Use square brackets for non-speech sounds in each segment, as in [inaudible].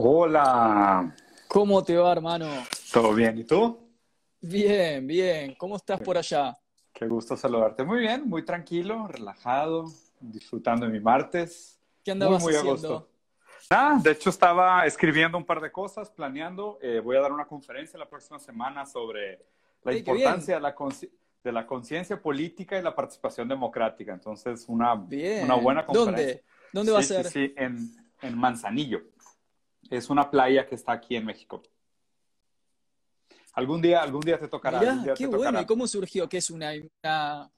Hola, ¿Cómo te va, hermano? ¿todo bien? ¿Y tú? Bien, bien. ¿Cómo estás por allá? Qué gusto saludarte. Muy bien, muy tranquilo, relajado, disfrutando de mi martes. ¿Qué Muy, andabas muy a haciendo? gusto. Ah, de hecho estaba escribiendo un par de cosas, planeando. Eh, voy a dar una conferencia la próxima semana sobre la qué importancia de la consci- de la conciencia política y la participación democrática. Entonces, una, Bien. una buena conferencia. ¿Dónde? ¿Dónde va a Sí, ser? Sí, sí, en, en Manzanillo. Es una playa que está aquí en México. Algún día, algún día te tocará. Mirá, día qué te bueno. tocará. ¿Y cómo surgió? ¿Qué es una, una-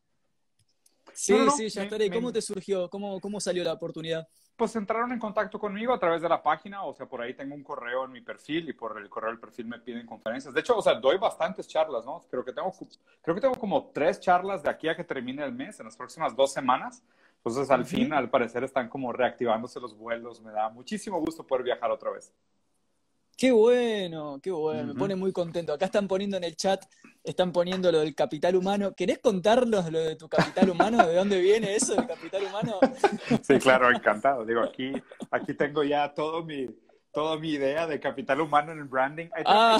Sí, No, no, sí, ya me- estaré. me- ¿Cómo te surgió? ¿Cómo, cómo salió la oportunidad? Pues entraron en contacto conmigo a través de la página, o sea, por ahí tengo un correo en mi perfil y por el correo del perfil me piden conferencias. De hecho, o sea, doy bastantes charlas, ¿no? Creo que tengo, creo que tengo como tres charlas de aquí a que termine el mes, en las próximas dos semanas. Entonces, al fin, al parecer, están como reactivándose los vuelos. Me da muchísimo gusto poder viajar otra vez. Qué bueno, qué bueno. Me Ujú. pone muy contento. Acá están poniendo en el chat, están poniendo lo del capital humano. ¿Querés contarnos lo de tu capital humano? ¿De dónde viene eso, el capital humano? Sí, claro, encantado. Digo, aquí, aquí tengo ya todo mi, toda mi idea de capital humano en el branding. Ahí te, Ah.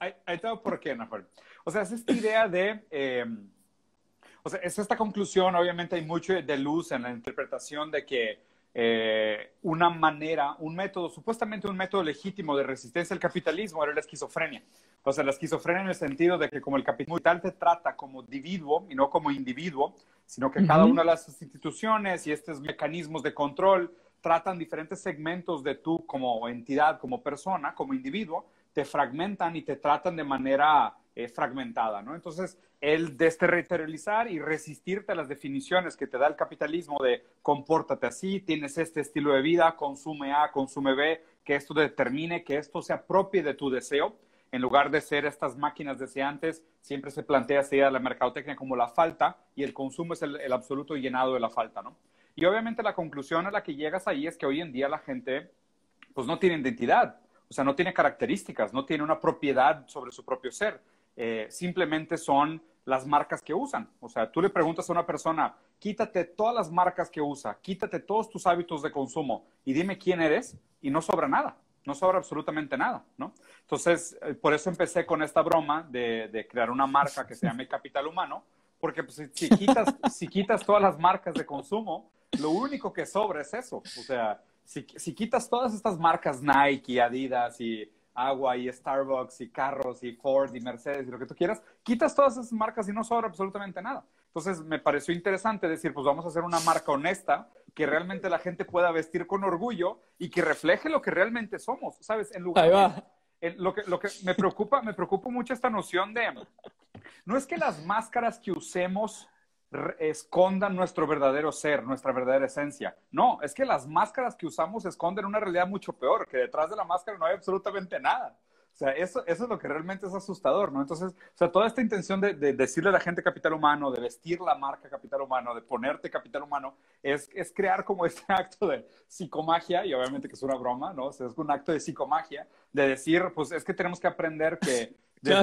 ahí- ahí va por qué, Nahuel. O sea, es esta idea de... eh, o sea, es esta conclusión, obviamente hay mucho de luz en la interpretación de que eh, una manera, un método, supuestamente un método legítimo de resistencia al capitalismo era la esquizofrenia. O sea, la esquizofrenia en el sentido de que como el capitalismo tal te trata como individuo y no como individuo, sino que cada Ujú. una de las instituciones y estos mecanismos de control tratan diferentes segmentos de tú como entidad, como persona, como individuo, te fragmentan y te tratan de manera eh, fragmentada, ¿no? Entonces, el desterritorializar y resistirte a las definiciones que te da el capitalismo de compórtate así, tienes este estilo de vida, consume A, consume B, que esto determine, que esto se apropie de tu deseo, en lugar de ser estas máquinas deseantes, siempre se plantea esta idea de la mercadotecnia como la falta y el consumo es el, el absoluto llenado de la falta, ¿no? Y obviamente la conclusión a la que llegas ahí es que hoy en día la gente pues no tiene identidad, o sea, no tiene características, no tiene una propiedad sobre su propio ser. Eh, simplemente son las marcas que usan. O sea, tú le preguntas a una persona, quítate todas las marcas que usa, quítate todos tus hábitos de consumo y dime quién eres y no sobra nada, no sobra absolutamente nada, ¿no? Entonces, eh, por eso empecé con esta broma de, crear una marca que se llame Capital Humano, porque pues, si, quitas, todas las marcas de consumo, lo único que sobra es eso. O sea, si, si quitas todas estas marcas Nike Adidas y agua y Starbucks y carros y Ford y Mercedes y lo que tú quieras, quitas todas esas marcas y no sobra absolutamente nada. Entonces me pareció interesante decir, pues vamos a hacer una marca honesta que realmente la gente pueda vestir con orgullo y que refleje lo que realmente somos, ¿sabes? En lugar Ahí de- va. en- lo que, lo que me preocupa, me preocupa mucho esta noción de, no es que las máscaras que usemos escondan nuestro verdadero ser, nuestra verdadera esencia. No, es que las máscaras que usamos esconden una realidad mucho peor, que detrás de la máscara no hay absolutamente nada. O sea, eso, eso es lo que realmente es asustador, ¿no? Entonces, o sea, toda esta intención de, de decirle a la gente capital humano, de vestir la marca capital humano, de ponerte capital humano, es, es crear como [laughs] este acto de psicomagia, y obviamente que es una broma, ¿no? O sea, es un acto de psicomagia, de decir, pues es que tenemos que aprender que la,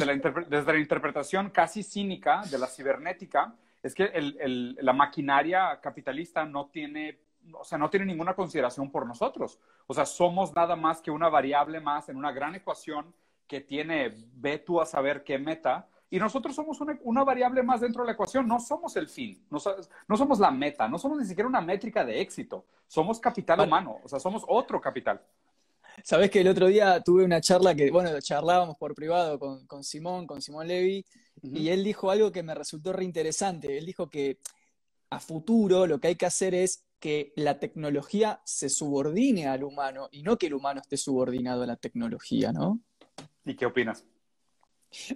desde la interpretación casi cínica de la cibernética, es que el- el- la maquinaria capitalista no tiene, o sea, no tiene ninguna consideración por nosotros. O sea, somos nada más que una variable más en una gran ecuación que tiene, ve tú a saber qué meta, y nosotros somos una, una variable más dentro de la ecuación, no somos el fin, no, so- no somos la meta, no somos ni siquiera una métrica de éxito, somos capital Vale. humano, o sea, somos otro capital. Sabés que el otro día tuve una charla que, bueno, charlábamos por privado con, con Simón, con Simón Levy, y él dijo algo que me resultó reinteresante. Él dijo que a futuro lo que hay que hacer es que la tecnología se subordine al humano y no que el humano esté subordinado a la tecnología, ¿no? ¿Y qué opinas?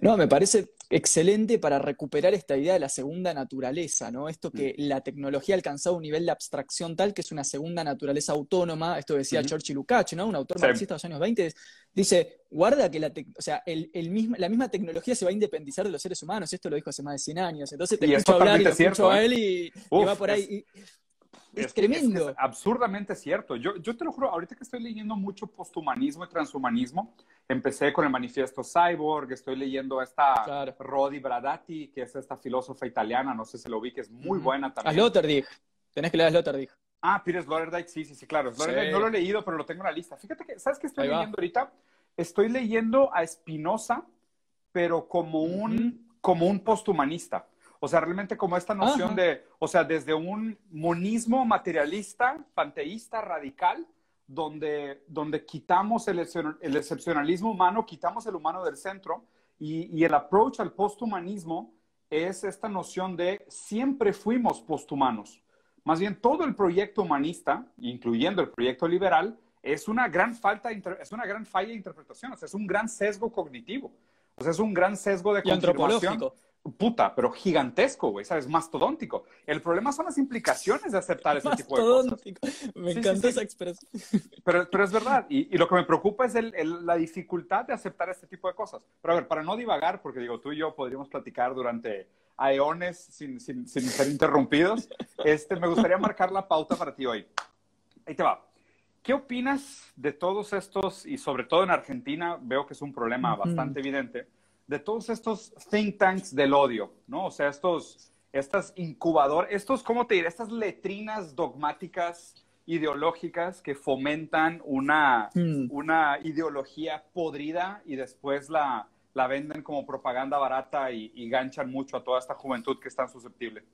No, me parece excelente para recuperar esta idea de la segunda naturaleza, ¿no? Esto que la tecnología ha alcanzado un nivel de abstracción tal que es una segunda naturaleza autónoma, esto decía Ujú. Churchill Lukács, ¿no? Un autor Sí. marxista de los años 20, dice, guarda que la, o sea, el, el mismo, la misma tecnología se va a independizar de los seres humanos, esto lo dijo hace más de 100 años, entonces te Y es escucho hablar y lo totalmente escucho cierto, a ¿eh? él y, va por ahí. es- y- es tremendo. Es, absurdamente cierto. Yo, yo te lo juro, ahorita que estoy leyendo mucho posthumanismo y transhumanismo, empecé con el manifiesto Cyborg, estoy leyendo a esta Claro. Rodi Bradati, que es esta filósofa italiana, no sé si lo vi, que es muy buena A también. Sloterdijk, tenés que leer a Sloterdijk. Ah, Pires Sloterdijk, sí, sí, sí, claro. no lo he leído, pero lo tengo en la lista. Fíjate que, ¿sabes qué estoy leyendo ahorita? Estoy leyendo a Spinoza, pero como un, como un posthumanista. O sea, realmente como esta noción de, o sea, desde un monismo materialista, panteísta, radical, donde, donde quitamos el, el excepcionalismo humano, quitamos el humano del centro y, y el approach al posthumanismo es esta noción de siempre fuimos posthumanos. Más bien, todo el proyecto humanista, incluyendo el proyecto liberal, es una gran falta, es una gran falla de interpretación, o sea, es un gran sesgo cognitivo, o sea, es un gran sesgo de confirmación puta, pero gigantesco, güey, ¿sabes? Mastodóntico. El problema son las implicaciones de aceptar ese tipo de cosas. Me encanta esa expresión. Pero, pero es verdad. Y, lo que me preocupa es la dificultad de aceptar este tipo de cosas. Pero a ver, para no divagar, porque digo, tú y yo podríamos platicar durante aeones sin, sin, sin ser interrumpidos, este, me gustaría marcar la pauta para ti hoy. Ahí te va. ¿Qué opinas de todos estos, y sobre todo en Argentina, veo que es un problema bastante evidente, de todos estos think tanks del odio, ¿no? O sea, estos, estas incubadores, estos, ¿cómo te diré? Estas letrinas dogmáticas ideológicas que fomentan una, hmm. una ideología podrida y después la, la venden como propaganda barata y, y, ganchan mucho a toda esta juventud que es tan susceptible.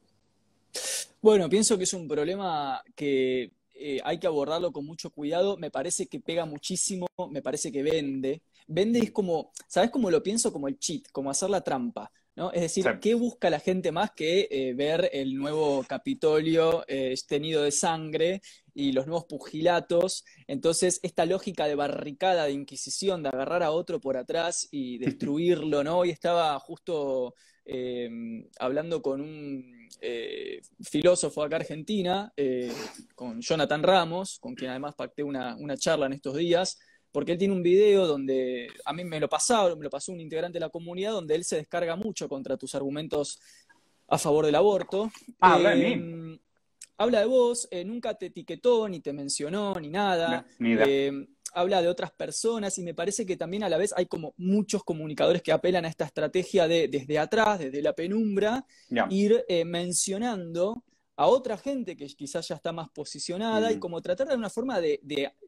Bueno, pienso que es un problema que eh, hay que abordarlo con mucho cuidado. Me parece que pega muchísimo, me parece que vende. Vende es como, ¿sabes cómo lo pienso? Como el cheat, como hacer la trampa. ¿no? Es decir, ¿qué busca la gente más que eh, ver el nuevo Capitolio eh, tenido de sangre y los nuevos pugilatos? Entonces, esta lógica de barricada, de inquisición, de agarrar a otro por atrás y [laughs] destruirlo, ¿no? Hoy estaba justo eh, hablando con un filósofo acá Argentina, con Jonathan Ramos, con quien además pacté una, una charla en estos días, porque él tiene un video donde a mí me lo pasaron, me lo pasó un integrante de la comunidad, donde él se descarga mucho contra tus argumentos a favor del aborto. Ah, habla de mí. Em, habla de vos, eh, nunca te etiquetó, ni te mencionó, ni nada. Em, habla de otras personas y me parece que también a la vez hay como muchos comunicadores que apelan a esta estrategia de desde atrás, desde la penumbra, ir eh, mencionando a otra gente que quizás ya está más posicionada y mm. como tratar de una forma de,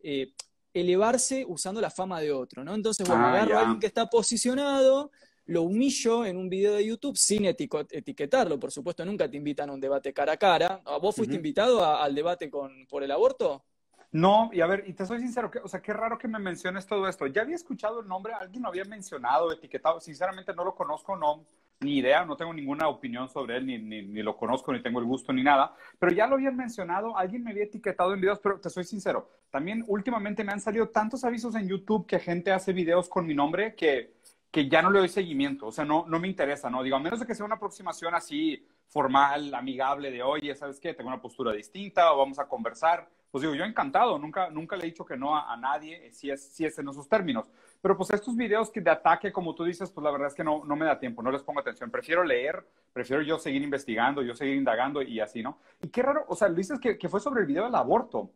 eh, elevarse usando la fama de otro, ¿no? Entonces, bueno, ah, agarro a alguien que está posicionado, lo humillo en un video de YouTube sin etiquetarlo, por supuesto, nunca te invitan a un debate cara a cara. ¿Vos fuiste invitado al debate con, por el aborto? No, y a ver, y te soy sincero, que, o sea, qué raro que me menciones todo esto. Ya había escuchado el nombre, alguien lo había mencionado, etiquetado, sinceramente no lo conozco, no, ni idea, no tengo ninguna opinión sobre él, ni, ni, ni, lo conozco, ni tengo el gusto, ni nada, pero ya lo habían mencionado, alguien me había etiquetado en videos, pero te soy sincero, también últimamente me han salido tantos avisos en YouTube que gente hace videos con mi nombre que, que ya no le doy seguimiento, o sea, no, no me interesa, ¿no? Digo, a menos de que sea una aproximación así formal, amigable, de, oye, ¿sabes qué? Tengo una postura distinta o vamos a conversar pues digo, yo encantado, nunca, nunca le he dicho que no a, nadie eh, si es, si es en esos términos. Pero pues estos videos que de ataque, como tú dices, pues la verdad es que no, no me da tiempo, no les pongo atención. Prefiero leer, prefiero yo seguir investigando, yo seguir indagando y así, ¿no? Y qué raro, o sea, dices que, que fue sobre el video del aborto.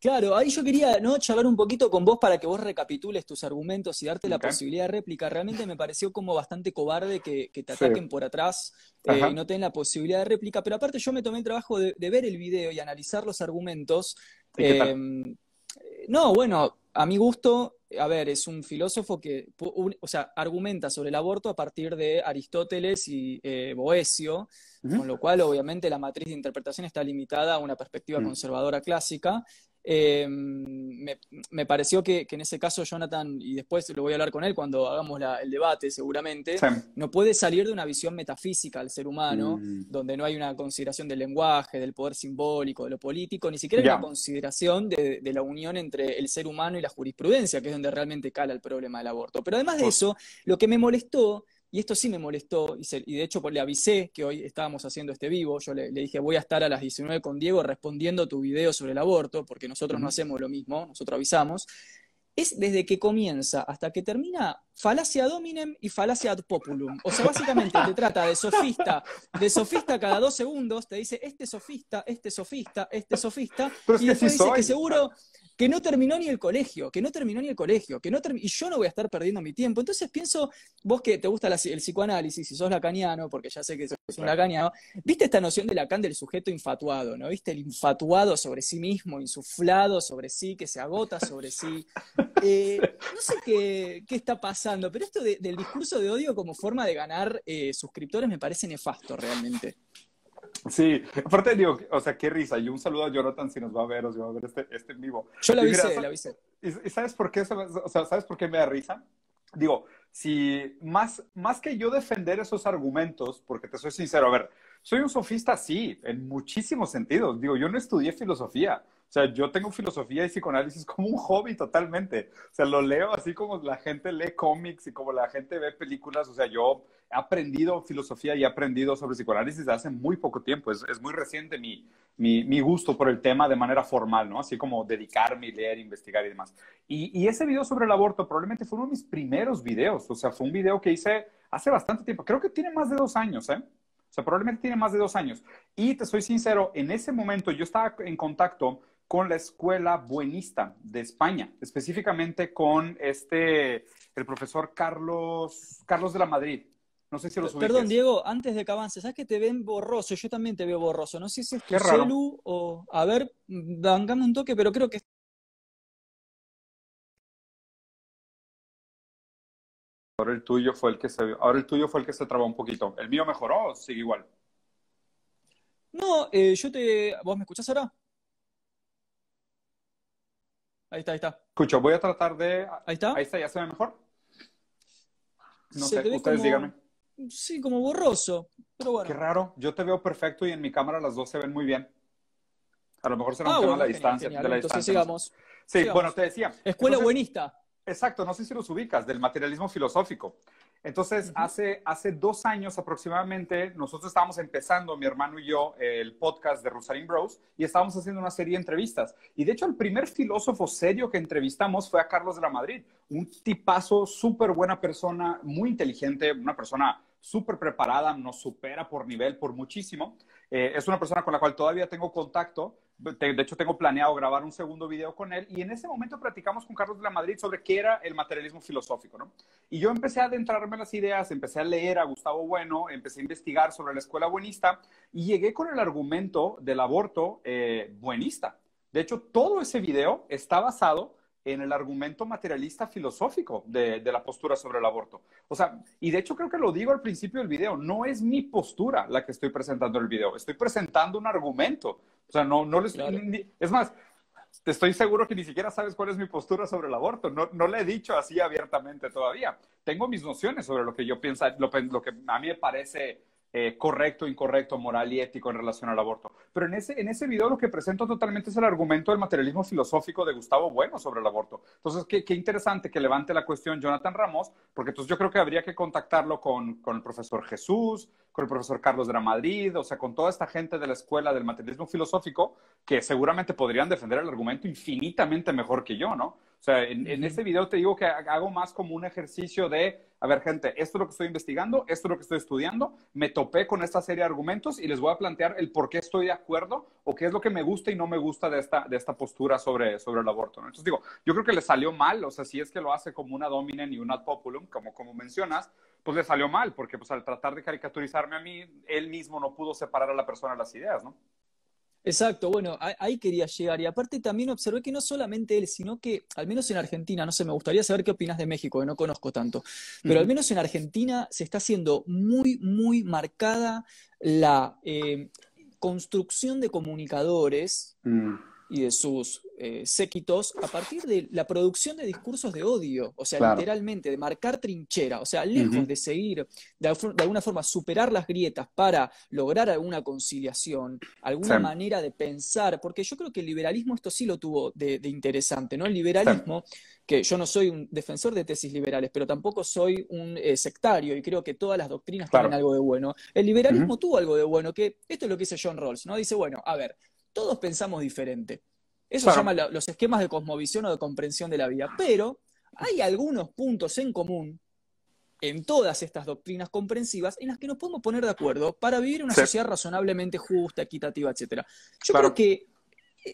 Claro, ahí yo quería ¿no? charlar un poquito con vos para que vos recapitules tus argumentos y darte la posibilidad de réplica. Realmente me pareció como bastante cobarde que, te ataquen por atrás eh, y no tengan la posibilidad de réplica. Pero aparte yo me tomé el trabajo de, ver el video y analizar los argumentos. Em, no, bueno, a mi gusto, a ver, es un filósofo que, o sea, argumenta sobre el aborto a partir de Aristóteles y eh, Boesio, con lo cual obviamente la matriz de interpretación está limitada a una perspectiva mm. conservadora clásica. Eh, me, pareció que, en ese caso Jonathan, y después lo voy a hablar con él cuando hagamos el debate seguramente, no puede salir de una visión metafísica del ser humano, mm. donde no hay una consideración del lenguaje, del poder simbólico, de lo político, ni siquiera hay una consideración de, la unión entre el ser humano y la jurisprudencia, que es donde realmente cala el problema del aborto. Pero además de eso, lo que me molestó y esto sí me molestó, y, de hecho pues, le avisé que hoy estábamos haciendo este vivo, yo le, dije voy a estar a las 19 con Diego respondiendo tu video sobre el aborto, porque nosotros no hacemos lo mismo, nosotros avisamos, es desde que comienza hasta que termina falacia dominem y falacia ad populum. O sea, básicamente te trata de sofista, de sofista cada dos segundos, te dice este sofista, este sofista, este sofista, y después dice que seguro, que no terminó ni el colegio, que no terminó ni el colegio, que no y yo no voy a estar perdiendo mi tiempo. Entonces pienso, vos que te gusta el psicoanálisis, si sos lacaniano, porque ya sé que sos un lacaniano, viste esta noción de Lacan del sujeto infatuado, ¿no? Viste el infatuado sobre sí mismo, insuflado sobre sí, que se agota sobre sí. [laughs] Eh, no sé qué, está pasando, pero esto del discurso de odio como forma de ganar eh, suscriptores me parece nefasto realmente. Sí, aparte digo, o sea, qué risa. Y un saludo a Jonathan si nos va a ver o si va a ver este, este en vivo. Yo la avisé, la avisé. ¿Y, sabes por qué? O sea, ¿sabes por qué me da risa? Digo, si más, más que yo defender esos argumentos, porque te soy sincero, a ver, soy un sofista, sí, en muchísimos sentidos. Digo, yo no estudié filosofía. O sea, yo tengo filosofía y psicoanálisis [laughs] como un hobby totalmente. O sea, lo leo así como la gente lee cómics y como la gente ve películas. O sea, yo he aprendido filosofía y he aprendido sobre psicoanálisis hace muy poco tiempo. Es, muy reciente mi, mi, mi, gusto por el tema de manera formal, ¿no? Así como dedicarme, leer, investigar y demás. Y, y ese video sobre el aborto probablemente fue uno de mis primeros videos. O sea, fue un video que hice hace bastante tiempo. Creo que tiene más de dos años, ¿eh? Sea, probablemente tiene más de dos años. Y te soy sincero, en ese momento yo estaba en contacto con la escuela buenista de España, específicamente con este, el profesor Carlos, Carlos de la Madrid. No sé si los ubiques. Perdón, Diego, antes de que avances, ¿sabes que te ven borroso? Yo también te veo borroso. No sé si es tu celu o... A ver, dangame un toque, pero creo que... Ahora el tuyo fue el que se... Ahora el tuyo fue el que se trabó un poquito. ¿El mío mejoró o sigue igual? No, eh, yo te... ¿Vos me escuchás ahora? Ahí está, ahí está. Escucho, voy a tratar de. Ahí está. Ahí está, ya se ve mejor. No sé, ustedes díganme. Sí, como borroso. Pero bueno. Qué raro. Yo te veo perfecto y en mi cámara las dos se ven muy bien. A lo mejor será un ah, tema de la distancia. De la Entonces sigamos. Sí, bueno, te decía. Escuela buenista. Exacto, no sé si los ubicas, del materialismo filosófico. Entonces, hace, hace dos años aproximadamente, nosotros estábamos empezando, mi hermano y yo, el podcast de Rosarín Bros, y estábamos haciendo una serie de entrevistas. Y de hecho, el primer filósofo serio que entrevistamos fue a Carlos de la Madrid, un tipazo, súper buena persona, muy inteligente, una persona súper preparada, nos supera por nivel, por muchísimo. Eh, es una persona con la cual todavía tengo contacto. De hecho, tengo planeado grabar un segundo video con él. Y en ese momento platicamos con Carlos de la Madrid sobre qué era el materialismo filosófico, ¿no? Y yo empecé a adentrarme en las ideas, empecé a leer a Gustavo Bueno, empecé a investigar sobre la escuela buenista y llegué con el argumento del aborto eh, buenista. De hecho, todo ese video está basado en el argumento materialista filosófico de, la postura sobre el aborto. O sea, y de hecho creo que lo digo al principio del video, no es mi postura la que estoy presentando en el video, estoy presentando un argumento. O sea, no, no les... Es más, te estoy seguro que ni siquiera sabes cuál es mi postura sobre el aborto. No, no le he dicho así abiertamente todavía. Tengo mis nociones sobre lo que yo pienso, lo, lo que a mí me parece eh, correcto, incorrecto, moral y ético en relación al aborto. Pero en ese, en ese video lo que presento totalmente es el argumento del materialismo filosófico de Gustavo Bueno sobre el aborto. Entonces, qué, qué interesante que levante la cuestión Jonathan Ramos, porque entonces yo creo que habría que contactarlo con, con el profesor Jesús, con el profesor Carlos de la Madrid, o sea, con toda esta gente de la escuela del materialismo filosófico, que seguramente podrían defender el argumento infinitamente mejor que yo, ¿no? O sea, en, en este video te digo que hago más como un ejercicio de, a ver, gente, esto es lo que estoy investigando, esto es lo que estoy estudiando, me topé con esta serie de argumentos y les voy a plantear el por qué estoy de acuerdo o qué es lo que me gusta y no me gusta de esta, de esta postura sobre, sobre el aborto. ¿no? Entonces digo, yo creo que le salió mal, o sea, si es que lo hace como una dominen y una populum, como, como mencionas, pues le salió mal, porque pues al tratar de caricaturizarme a mí, él mismo no pudo separar a la persona de las ideas, ¿no? Exacto, bueno, ahí quería llegar. Y aparte también observé que no solamente él, sino que, al menos en Argentina, no sé, me gustaría saber qué opinas de México, que no conozco tanto, pero al menos en Argentina se está haciendo muy, muy marcada la eh, construcción de comunicadores. Mm y de sus eh, séquitos a partir de la producción de discursos de odio, o sea, literalmente, de marcar trinchera, o sea, lejos de seguir, de, alguna forma, superar las grietas para lograr alguna conciliación, alguna manera de pensar, porque yo creo que el liberalismo esto sí lo tuvo de, interesante, ¿no? El liberalismo, que yo no soy un defensor de tesis liberales, pero tampoco soy un eh, sectario y creo que todas las doctrinas tienen algo de bueno. El liberalismo tuvo algo de bueno, que esto es lo que dice John Rawls, ¿no? Dice, bueno, a ver, todos pensamos diferente. Eso se llama los esquemas de cosmovisión o de comprensión de la vida. Pero hay algunos puntos en común en todas estas doctrinas comprensivas en las que nos podemos poner de acuerdo para vivir una sociedad razonablemente justa, equitativa, etc. Yo creo que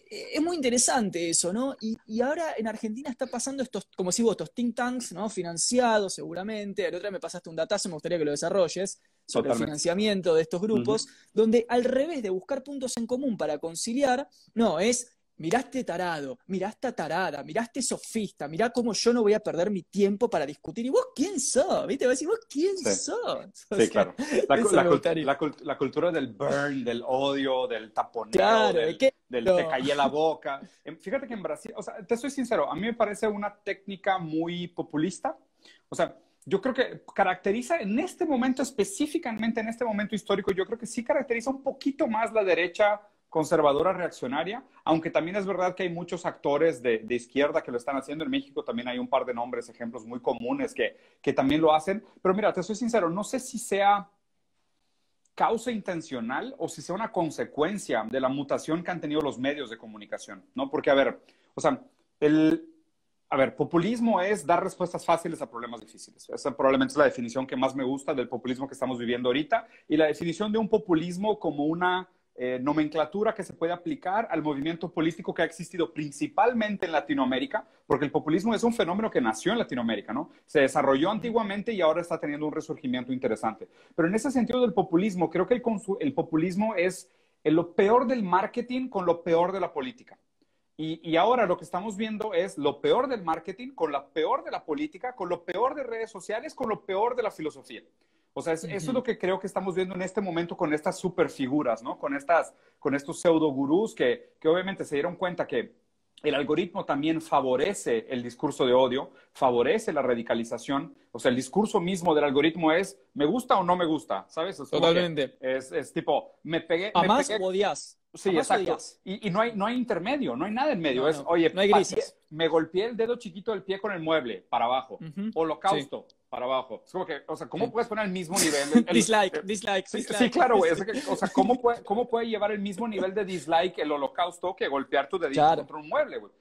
es muy interesante eso, ¿no? Y, ahora en Argentina está pasando estos, como si vos, estos think tanks, ¿no? Financiados seguramente. El otro día me pasaste un datazo, me gustaría que lo desarrolles, sobre el financiamiento de estos grupos, donde al revés de buscar puntos en común para conciliar, no, es miraste tarado, miraste tarada, miraste sofista, mirá cómo yo no voy a perder mi tiempo para discutir. ¿Y vos quién sos? ¿Viste? Va a decir, ¿vos quién sos? sí, claro. La, cultura del burn, del odio, del taponeo, del, te caí la boca. Fíjate que en Brasil, o sea, te soy sincero, a mí me parece una técnica muy populista. O sea, yo creo que caracteriza en este momento, específicamente en este momento histórico, yo creo que sí caracteriza un poquito más la derecha conservadora reaccionaria, aunque también es verdad que hay muchos actores de, izquierda que lo están haciendo. En México también hay un par de nombres, ejemplos muy comunes que, que también lo hacen. Pero mira, te soy sincero, no sé si sea causa intencional o si sea una consecuencia de la mutación que han tenido los medios de comunicación, ¿no? Porque, a ver, o sea, el, a ver, populismo es dar respuestas fáciles a problemas difíciles. Esa probablemente es la definición que más me gusta del populismo que estamos viviendo ahorita y la definición de un populismo como una eh, nomenclatura que se puede aplicar al movimiento político que ha existido principalmente en Latinoamérica, porque el populismo es un fenómeno que nació en Latinoamérica, ¿no? Se desarrolló antiguamente y ahora está teniendo un resurgimiento interesante. Pero en ese sentido del populismo, creo que el, el populismo es lo peor del marketing con lo peor de la política. Y, y, ahora lo que estamos viendo es lo peor del marketing con lo peor de la política, con lo peor de redes sociales, con lo peor de la filosofía. O sea, eso es lo que creo que estamos viendo en este momento con estas superfiguras, ¿no? Con, estas, con estos pseudo gurús que, que obviamente se dieron cuenta que el algoritmo también favorece el discurso de odio, favorece la radicalización. O sea, el discurso mismo del algoritmo es me gusta o no me gusta, ¿sabes? Totalmente. Es, es, tipo, me pegué. A más odias. Sí, exacto. Y, y, no, hay, no hay intermedio, no hay nada en medio. es, oye, no hay grises. me golpeé el dedo chiquito del pie con el mueble para abajo. Holocausto para abajo. Es como que, o sea, ¿cómo puedes poner el mismo nivel? [laughs] dislike, dislike, sí, Sí, claro, güey. O sea, ¿cómo puede, ¿cómo puede llevar el mismo nivel de dislike el holocausto que golpear tu dedito contra un mueble, güey?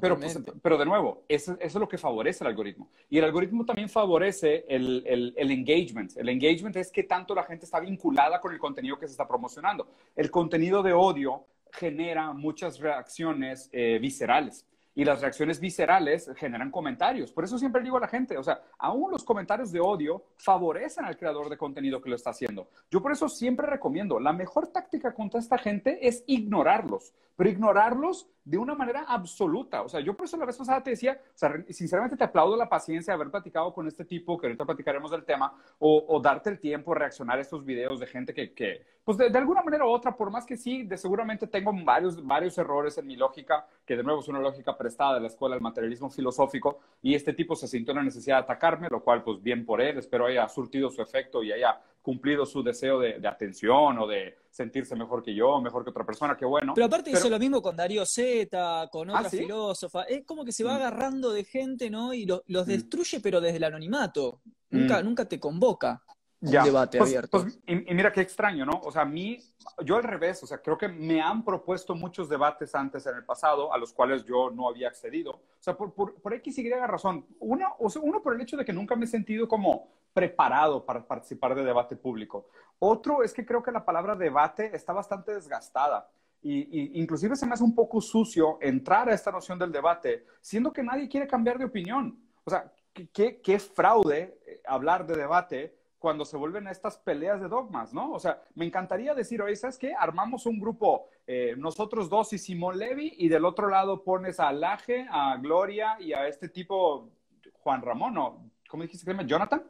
pero, pues, pero de nuevo, eso, eso, es lo que favorece el algoritmo. Y el algoritmo también favorece el, el, el, engagement. El engagement es que tanto la gente está vinculada con el contenido que se está promocionando. El contenido de odio genera muchas reacciones eh, viscerales y las reacciones viscerales generan comentarios. Por eso siempre digo a la gente, o sea, aún los comentarios de odio favorecen al creador de contenido que lo está haciendo. Yo por eso siempre recomiendo, la mejor táctica contra esta gente es ignorarlos, pero ignorarlos de una manera absoluta. O sea, yo por eso la vez pasada te decía, o sea, sinceramente te aplaudo la paciencia de haber platicado con este tipo, que ahorita platicaremos del tema, o, darte el tiempo, reaccionar a estos videos de gente que, que pues de, alguna manera u otra, por más que sí, de seguramente tengo varios, varios errores en mi lógica, que de nuevo es una lógica prestada de la escuela del materialismo filosófico, y este tipo se sintió la necesidad de atacarme, lo cual pues bien por él, espero haya surtido su efecto y haya cumplido su deseo de, atención o de sentirse mejor que yo, mejor que otra persona, qué bueno. Pero aparte hizo lo mismo con Darío Zeta, con ¿Ah, otra filósofa, es como que se va mm. agarrando de gente, ¿no? Y los mm. destruye, pero desde el anonimato, nunca, mm. nunca te convoca un debate pues, abierto. Pues, y, mira qué extraño, ¿no? O sea, a mí, yo al revés, o sea, creo que me han propuesto muchos debates antes en el pasado a los cuales yo no había accedido. O sea, por, por, por X y razón. Uno, o sea, uno por el hecho de que nunca me he sentido como preparado para participar de debate público. Otro es que creo que la palabra debate está bastante desgastada. Y, inclusive se me hace un poco sucio entrar a esta noción del debate, siendo que nadie quiere cambiar de opinión. O sea, qué, qué fraude eh, hablar de debate cuando se vuelven estas peleas de dogmas, ¿no? O sea, me encantaría decir, oye, ¿sabes qué? Armamos un grupo, eh, nosotros dos y Simón Levy, y del otro lado pones a Laje, a Gloria y a este tipo, Juan Ramón, ¿no? ¿Cómo dijiste que se llama? Jonathan.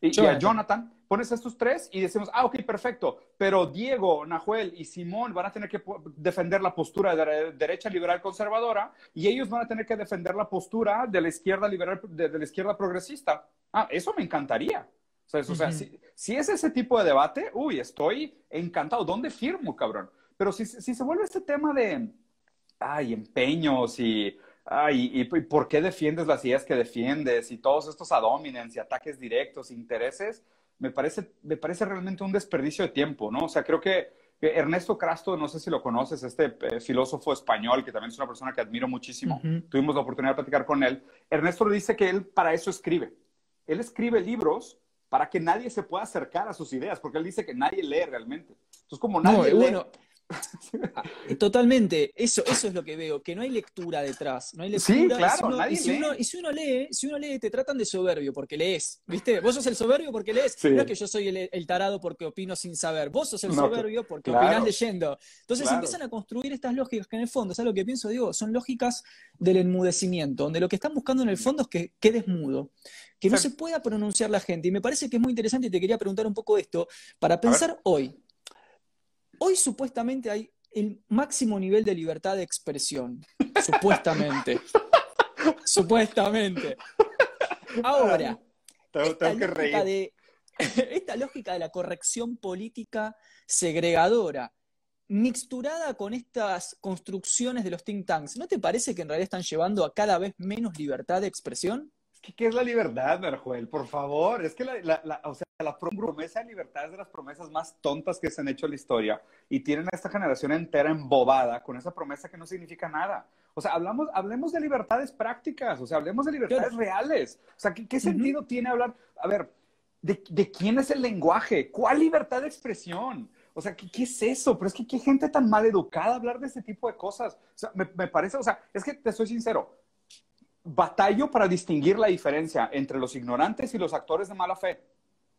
Y, a Jonathan, pones a estos tres y decimos, ah, ok, perfecto, pero Diego, Nahuel y Simón van a tener que defender la postura de la derecha liberal conservadora y ellos van a tener que defender la postura de la izquierda liberal, de la izquierda progresista. Ah, eso me encantaría. O sea, si, es ese tipo de debate, uy, estoy encantado. ¿Dónde firmo, cabrón? Pero si, se vuelve este tema de, ay, empeños y, ay, y, por qué defiendes las ideas que defiendes y todos estos adómines y ataques directos, intereses, me parece, me parece realmente un desperdicio de tiempo, ¿no? O sea, creo que Ernesto Crasto, no sé si lo conoces, este eh, filósofo español, que también es una persona que admiro muchísimo, tuvimos la oportunidad de platicar con él. Ernesto le dice que él para eso escribe. Él escribe libros para que nadie se pueda acercar a sus ideas, porque él dice que nadie lee realmente. Entonces, como nadie lee, [laughs] totalmente, eso, eso es lo que veo, que no hay lectura detrás, no hay lectura. Sí, claro, y si, uno, y si uno, lee, si uno lee, te tratan de soberbio porque lees, ¿viste? Vos sos el soberbio porque lees, no es que yo soy el, tarado porque opino sin saber, vos sos el soberbio porque opinás leyendo. Entonces empiezan a construir estas lógicas que en el fondo, ¿sabes lo que pienso? Digo, son lógicas del enmudecimiento, donde lo que están buscando en el fondo es que quedes mudo, que no se pueda pronunciar la gente. Y me parece que es muy interesante y te quería preguntar un poco esto, para pensar hoy. Hoy supuestamente hay el máximo nivel de libertad de expresión. Supuestamente. [laughs] Supuestamente. Ahora, esta, lógica de, [laughs] esta lógica de la corrección política segregadora, mixturada con estas construcciones de los think tanks, ¿no te parece que en realidad están llevando a cada vez menos libertad de expresión? ¿Qué, es la libertad, Merjuel? Por favor, es que la, o sea, la promesa de libertad es de las promesas más tontas que se han hecho en la historia y tienen a esta generación entera embobada con esa promesa que no significa nada. O sea, hablamos, hablemos de libertades prácticas, o sea, hablemos de libertades reales. O sea, ¿qué, sentido tiene hablar? A ver, ¿de, quién es el lenguaje? ¿Cuál libertad de expresión? O sea, ¿qué, es eso? Pero es que qué gente tan mal educada hablar de ese tipo de cosas. O sea, me, me parece, o sea, es que te soy sincero, batallo para distinguir la diferencia entre los ignorantes y los actores de mala fe.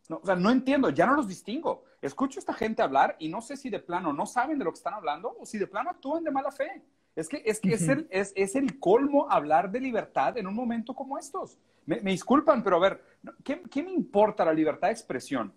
No, o sea, no entiendo, ya no los distingo. Escucho a esta gente hablar y no sé si de plano no saben de lo que están hablando o si de plano actúan de mala fe. Es que es, que es, el, es, es, el colmo hablar de libertad en un momento como estos. Me, disculpan, pero a ver, ¿qué, ¿qué me importa la libertad de expresión?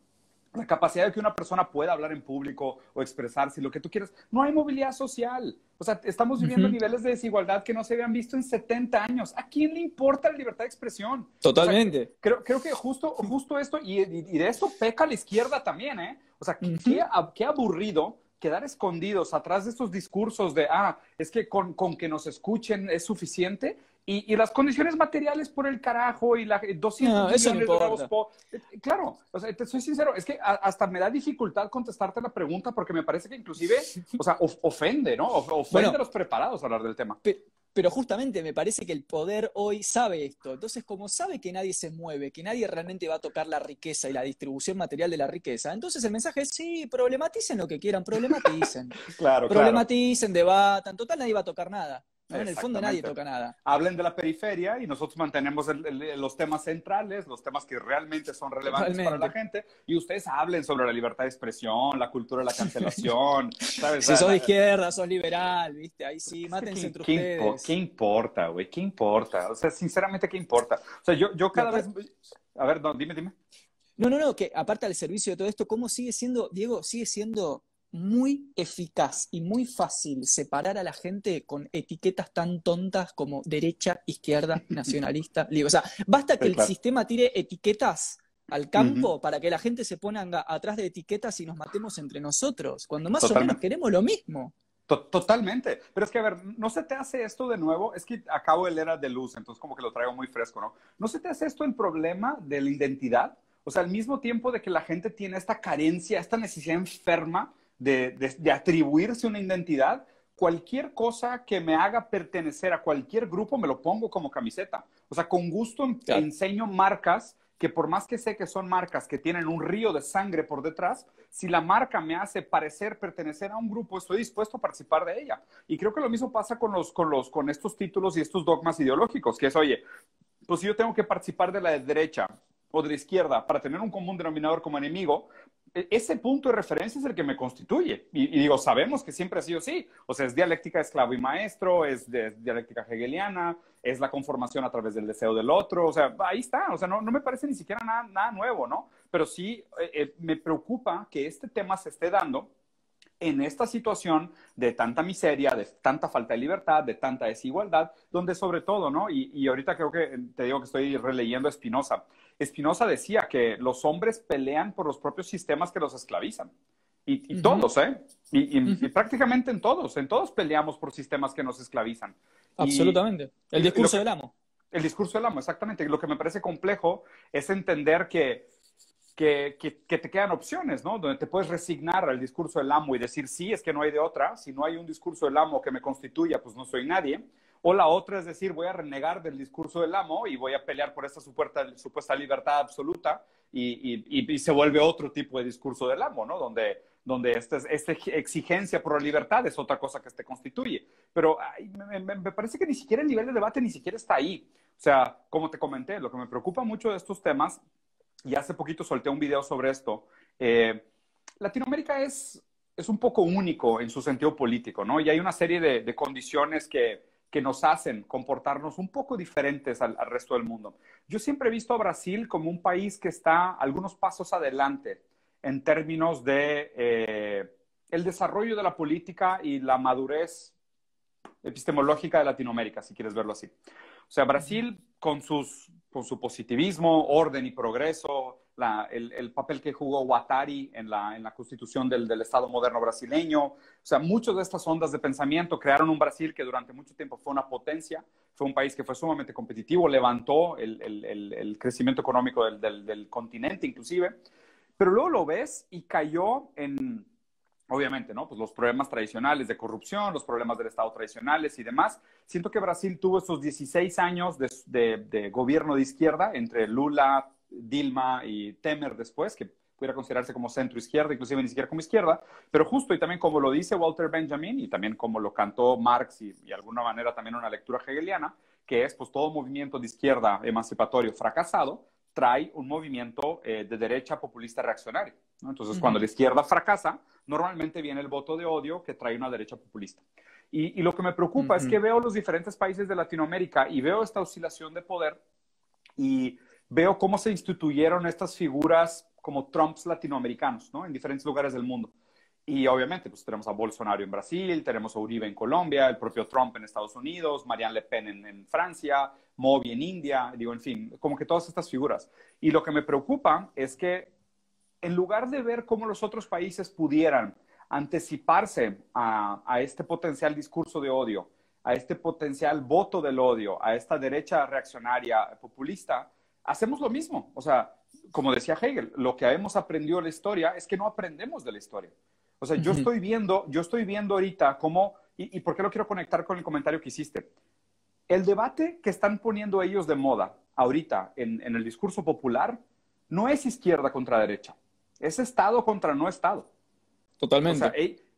La capacidad de que una persona pueda hablar en público o expresarse, lo que tú quieras. No hay movilidad social. O sea, estamos viviendo niveles de desigualdad que no se habían visto en 70 años. ¿A quién le importa la libertad de expresión? Totalmente. creo, creo que justo, justo esto, y, de esto peca la izquierda también, ¿eh? O sea, qué, qué aburrido quedar escondidos atrás de estos discursos de, ah, es que con, con, que nos escuchen es suficiente y, las condiciones materiales por el carajo y la 200 millones de euros eh, Claro, o sea, te soy sincero, es que hasta me da dificultad contestarte la pregunta porque me parece que inclusive, o sea, ofende, ¿no? Ofende a los preparados a hablar del tema. Pero justamente me parece que el poder hoy sabe esto. Entonces, como sabe que nadie se mueve, que nadie realmente va a tocar la riqueza y la distribución material de la riqueza, entonces el mensaje es, sí, problematicen lo que quieran, problematicen. [laughs] claro, problematicen, debatan, total nadie va a tocar nada. En el fondo nadie toca nada. Hablen de la periferia y nosotros mantenemos los temas centrales, los temas que realmente son relevantes para la gente, y ustedes hablen sobre la libertad de expresión, la cultura de la cancelación. [laughs] ¿sabes? Si sos de izquierda, sos liberal, ¿viste? Ahí sí, mátense entre ustedes. ¿Qué importa, güey? ¿Qué importa? O sea, sinceramente, ¿qué importa? O sea, yo, yo cada vez... A ver, no, dime, dime. No, no, no, que aparte del servicio de todo esto, ¿cómo sigue siendo, Diego, sigue siendo muy eficaz y muy fácil separar a la gente con etiquetas tan tontas como derecha, izquierda, [laughs] nacionalista, libre. O sea, basta que el sistema tire etiquetas al campo para que la gente se ponga atrás de etiquetas y nos matemos entre nosotros, cuando más o menos queremos lo mismo. Totalmente. Pero es que, a ver, ¿no se te hace esto de nuevo? Es que acabo de leer a de luz, entonces como que lo traigo muy fresco, ¿no? ¿No se te hace esto el problema de la identidad? O sea, al mismo tiempo de que la gente tiene esta carencia, esta necesidad enferma de, atribuirse una identidad, cualquier cosa que me haga pertenecer a cualquier grupo me lo pongo como camiseta. O sea, con gusto enseño marcas que por más que sé que son marcas que tienen un río de sangre por detrás, si la marca me hace parecer pertenecer a un grupo, estoy dispuesto a participar de ella. Y creo que lo mismo pasa con, los, con, los, con estos títulos y estos dogmas ideológicos, que es, oye, pues si yo tengo que participar de la derecha o de la izquierda para tener un común denominador como enemigo, e-, ese punto de referencia es el que me constituye. Y, digo, sabemos que siempre ha sido así. O sea, es dialéctica esclavo y maestro, es de, dialéctica hegeliana, es la conformación a través del deseo del otro. O sea, ahí está. O sea, no, no me parece ni siquiera nada, nada nuevo, ¿no? Pero sí eh, eh, me preocupa que este tema se esté dando en esta situación de tanta miseria, de tanta falta de libertad, de tanta desigualdad, donde sobre todo, ¿no? Y, y ahorita creo que te digo que estoy releyendo a Spinoza. Spinoza decía que los hombres pelean por los propios sistemas que los esclavizan. Y, todos, ¿eh? Y, prácticamente en todos, en todos peleamos por sistemas que nos esclavizan. Absolutamente. El discurso del amo. El discurso del amo, exactamente. Lo que me parece complejo es entender que, que, que, te quedan opciones, ¿no? Donde te puedes resignar al discurso del amo y decir, sí, es que no hay de otra. Si no hay un discurso del amo que me constituya, pues no soy nadie. O la otra es decir, voy a renegar del discurso del amo y voy a pelear por esta supuesta, supuesta libertad absoluta y, y, y, se vuelve otro tipo de discurso del amo, ¿no? Donde, donde esta, esta exigencia por la libertad es otra cosa que te constituye. Pero me, parece que ni siquiera el nivel de debate ni siquiera está ahí. O sea, como te comenté, lo que me preocupa mucho de estos temas, y hace poquito solté un video sobre esto, eh, Latinoamérica es, es un poco único en su sentido político, ¿no? Y hay una serie de, condiciones que, que, nos hacen comportarnos un poco diferentes al, resto del mundo. Yo siempre he visto a Brasil como un país que está algunos pasos adelante en términos de eh, el desarrollo de la política y la madurez epistemológica de Latinoamérica, si quieres verlo así. O sea, Brasil con, sus, con su positivismo, orden y progreso, el, papel que jugó Guattari en la, en la constitución del, del, Estado moderno brasileño. O sea, muchas de estas ondas de pensamiento crearon un Brasil que durante mucho tiempo fue una potencia, fue un país que fue sumamente competitivo, levantó el, el crecimiento económico del, del, continente inclusive, pero luego lo ves y cayó en, obviamente, ¿no? Pues los problemas tradicionales de corrupción, los problemas del Estado tradicionales y demás. Siento que Brasil tuvo esos 16 años de gobierno de izquierda entre Lula, Dilma y Temer después, que pudiera considerarse como centro izquierda, inclusive ni siquiera como izquierda, pero justo y también como lo dice Walter Benjamin y también como lo cantó Marx y, de alguna manera también una lectura hegeliana, que es pues todo movimiento de izquierda emancipatorio fracasado trae un movimiento eh, de derecha populista reaccionario. Entonces, cuando la izquierda fracasa, normalmente viene el voto de odio que trae una derecha populista. Y, lo que me preocupa es que veo los diferentes países de Latinoamérica y veo esta oscilación de poder y veo cómo se instituyeron estas figuras como Trumps latinoamericanos, ¿no? En diferentes lugares del mundo. Y obviamente, pues tenemos a Bolsonaro en Brasil, tenemos a Uribe en Colombia, el propio Trump en Estados Unidos, Marianne Le Pen en, Francia, Modi en India, digo, en fin, como que todas estas figuras. Y lo que me preocupa es que en lugar de ver cómo los otros países pudieran anticiparse a, a este potencial discurso de odio, a este potencial voto del odio, a esta derecha reaccionaria populista, hacemos lo mismo. O sea, como decía Hegel, lo que hemos aprendido de la historia es que no aprendemos de la historia. O sea, yo estoy viendo, yo estoy viendo ahorita cómo, y, por qué lo quiero conectar con el comentario que hiciste. El debate que están poniendo ellos de moda ahorita en, el discurso popular no es izquierda contra derecha, es Estado contra no Estado. Totalmente. O sea,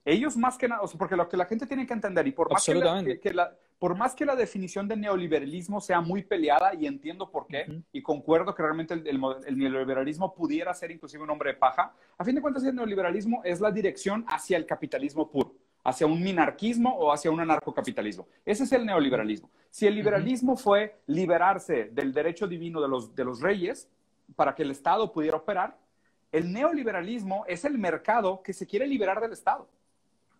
ellos más que nada, porque lo que la gente tiene que entender, y por más que la, por más que la definición de neoliberalismo sea muy peleada, y entiendo por qué, y concuerdo que realmente el, neoliberalismo pudiera ser inclusive un hombre de paja, a fin de cuentas el neoliberalismo es la dirección hacia el capitalismo puro, hacia un minarquismo o hacia un anarcocapitalismo. Ese es el neoliberalismo. Si el liberalismo fue liberarse del derecho divino de los, de los reyes para que el Estado pudiera operar, el neoliberalismo es el mercado que se quiere liberar del Estado.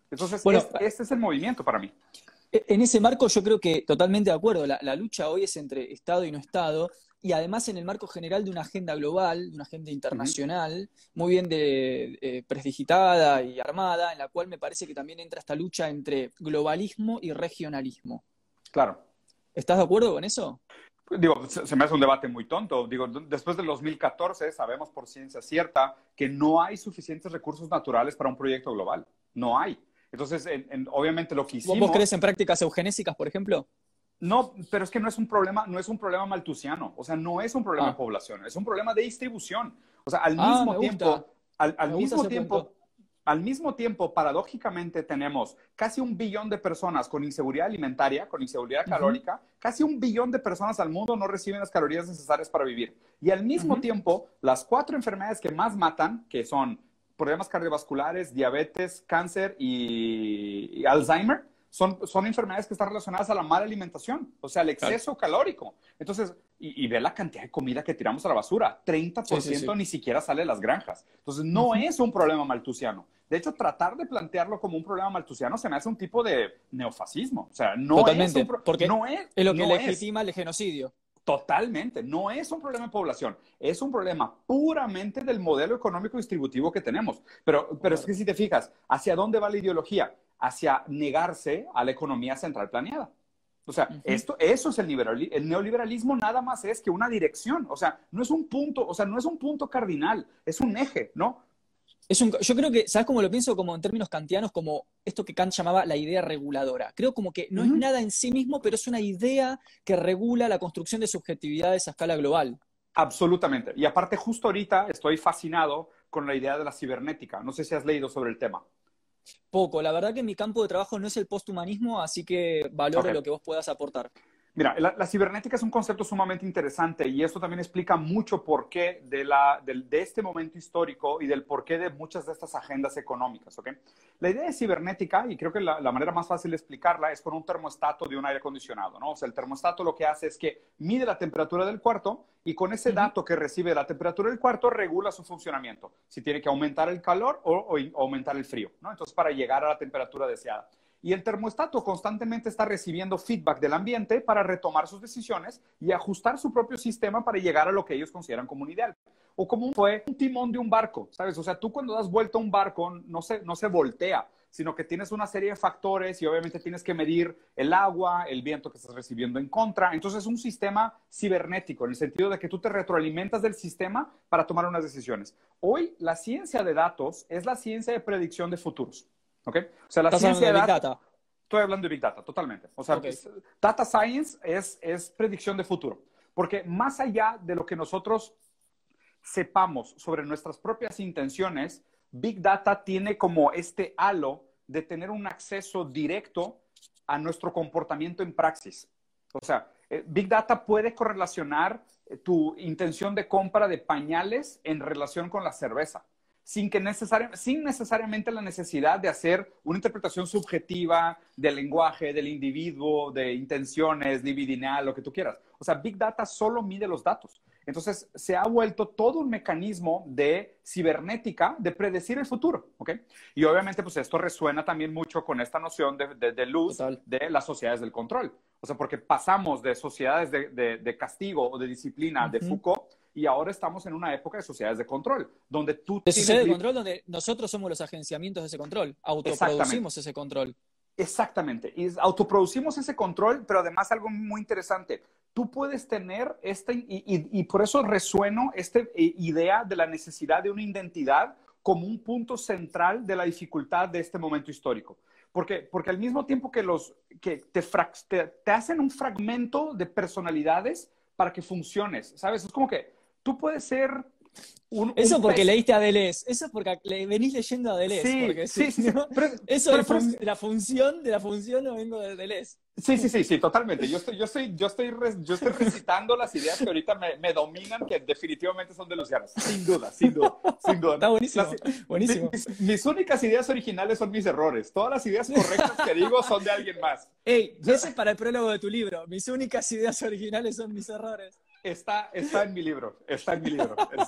Entonces, bueno, este es el movimiento para mí. E, en ese marco yo creo que totalmente de acuerdo, la, lucha hoy es entre Estado y no Estado, y además en el marco general de una agenda global, de una agenda internacional, muy bien de, eh, prestigitada y armada, en la cual me parece que también entra esta lucha entre globalismo y regionalismo. Claro. ¿Estás de acuerdo con eso? Digo, se, me hace un debate muy tonto. Digo, después del 2014 sabemos por ciencia cierta que no hay suficientes recursos naturales para un proyecto global. No hay. Entonces, obviamente lo que hicimos... ¿Vos crees en prácticas eugenésicas, por ejemplo? No, pero es que no es un problema, no es un problema maltusiano. O sea, no es un problema de ah. población, es un problema de distribución. O sea, al ah, mismo tiempo, al, mismo tiempo, al mismo tiempo, paradójicamente, tenemos casi un billón de personas con inseguridad alimentaria, con inseguridad calórica, casi un billón de personas al mundo no reciben las calorías necesarias para vivir. Y al mismo tiempo, las cuatro enfermedades que más matan, que son problemas cardiovasculares, diabetes, cáncer y, Alzheimer, son, son, enfermedades que están relacionadas a la mala alimentación, o sea, el exceso calórico. Entonces, y, ve la cantidad de comida que tiramos a la basura, 30% ni siquiera sale de las granjas. Entonces, no es un problema maltusiano. De hecho, tratar de plantearlo como un problema maltusiano se me hace un tipo de neofascismo. O sea, no es un porque no es, es lo que legitima el genocidio. Totalmente, no es un problema de población, es un problema puramente del modelo económico distributivo que tenemos. Pero, pero es que si te fijas, ¿hacia dónde va la ideología? Hacia negarse a la economía central planeada. O sea, esto, eso es el, el neoliberalismo, nada más es que una dirección, o sea, no es un punto, o sea, no es un punto cardinal, es un eje, ¿no? Yo creo que, ¿sabes cómo lo pienso? Como en términos kantianos, como esto que Kant llamaba la idea reguladora. Creo como que no es nada en sí mismo, pero es una idea que regula la construcción de subjetividades a escala global. Absolutamente. Y aparte, justo ahorita estoy fascinado con la idea de la cibernética. No sé si has leído sobre el tema. Poco, la verdad que mi campo de trabajo no es el posthumanismo, así que valoro lo que vos puedas aportar. Mira, la, cibernética es un concepto sumamente interesante y esto también explica mucho por qué de, la, de, este momento histórico y del porqué de muchas de estas agendas económicas. ¿okay? La idea de cibernética, y creo que la, manera más fácil de explicarla es con un termostato de un aire acondicionado. ¿no? O sea, el termostato lo que hace es que mide la temperatura del cuarto y con ese dato que recibe la temperatura del cuarto regula su funcionamiento, si tiene que aumentar el calor o, o aumentar el frío. ¿no? Entonces, para llegar a la temperatura deseada y el termostato constantemente está recibiendo feedback del ambiente para retomar sus decisiones y ajustar su propio sistema para llegar a lo que ellos consideran como un ideal. O como fue un timón de un barco, ¿sabes? O sea, tú cuando das vuelta a un barco no se, no se voltea, sino que tienes una serie de factores y obviamente tienes que medir el agua, el viento que estás recibiendo en contra. Entonces es un sistema cibernético, en el sentido de que tú te retroalimentas del sistema para tomar unas decisiones. Hoy la ciencia de datos es la ciencia de predicción de futuros. ¿Ok? O sea, la ciencia de, data, Estoy hablando de Big Data, totalmente. O sea, Data Science es, es predicción de futuro. Porque más allá de lo que nosotros sepamos sobre nuestras propias intenciones, Big Data tiene como este halo de tener un acceso directo a nuestro comportamiento en praxis. O sea, eh, Big Data puede correlacionar eh, tu intención de compra de pañales en relación con la cerveza sin, que sin necesariamente la necesidad de hacer una interpretación subjetiva del lenguaje, del individuo, de intenciones, libidinal, lo que tú quieras. O sea, Big Data solo mide los datos. Entonces, se ha vuelto todo un mecanismo de cibernética de predecir el futuro, ¿ok? Y obviamente, pues esto resuena también mucho con esta noción de, luz de las sociedades del control. O sea, porque pasamos de sociedades de, castigo o de disciplina de Foucault y ahora estamos en una época de sociedades de control, donde tú... De sociedades de control donde nosotros somos los agenciamientos de ese control, autoproducimos ese control. Exactamente, y autoproducimos ese control, pero además algo muy interesante, tú puedes tener esta, y, y, por eso resueno esta eh, idea de la necesidad de una identidad como un punto central de la dificultad de este momento histórico. Porque, porque al mismo tiempo que, los, que te, te, te hacen un fragmento de personalidades para que funciones, ¿sabes? Es como que tú puedes ser un, eso porque leíste a Deleuze, eso porque venís leyendo a Deleuze. Sí, sí, sí, eso es la función de la función no vengo de Deleuze. Sí, sí, sí, sí, totalmente. Yo estoy, yo estoy, yo estoy, yo estoy recitando las ideas que ahorita me, me, dominan, que definitivamente son de Luciano. Sin duda, sin duda, sin duda. Está buenísimo. buenísimo. Mis, únicas ideas originales son mis errores. Todas las ideas correctas que digo son de alguien más. Ey, ese es para el prólogo de tu libro. Mis únicas ideas originales son mis errores. Está, está en mi libro, está en mi libro. Eh,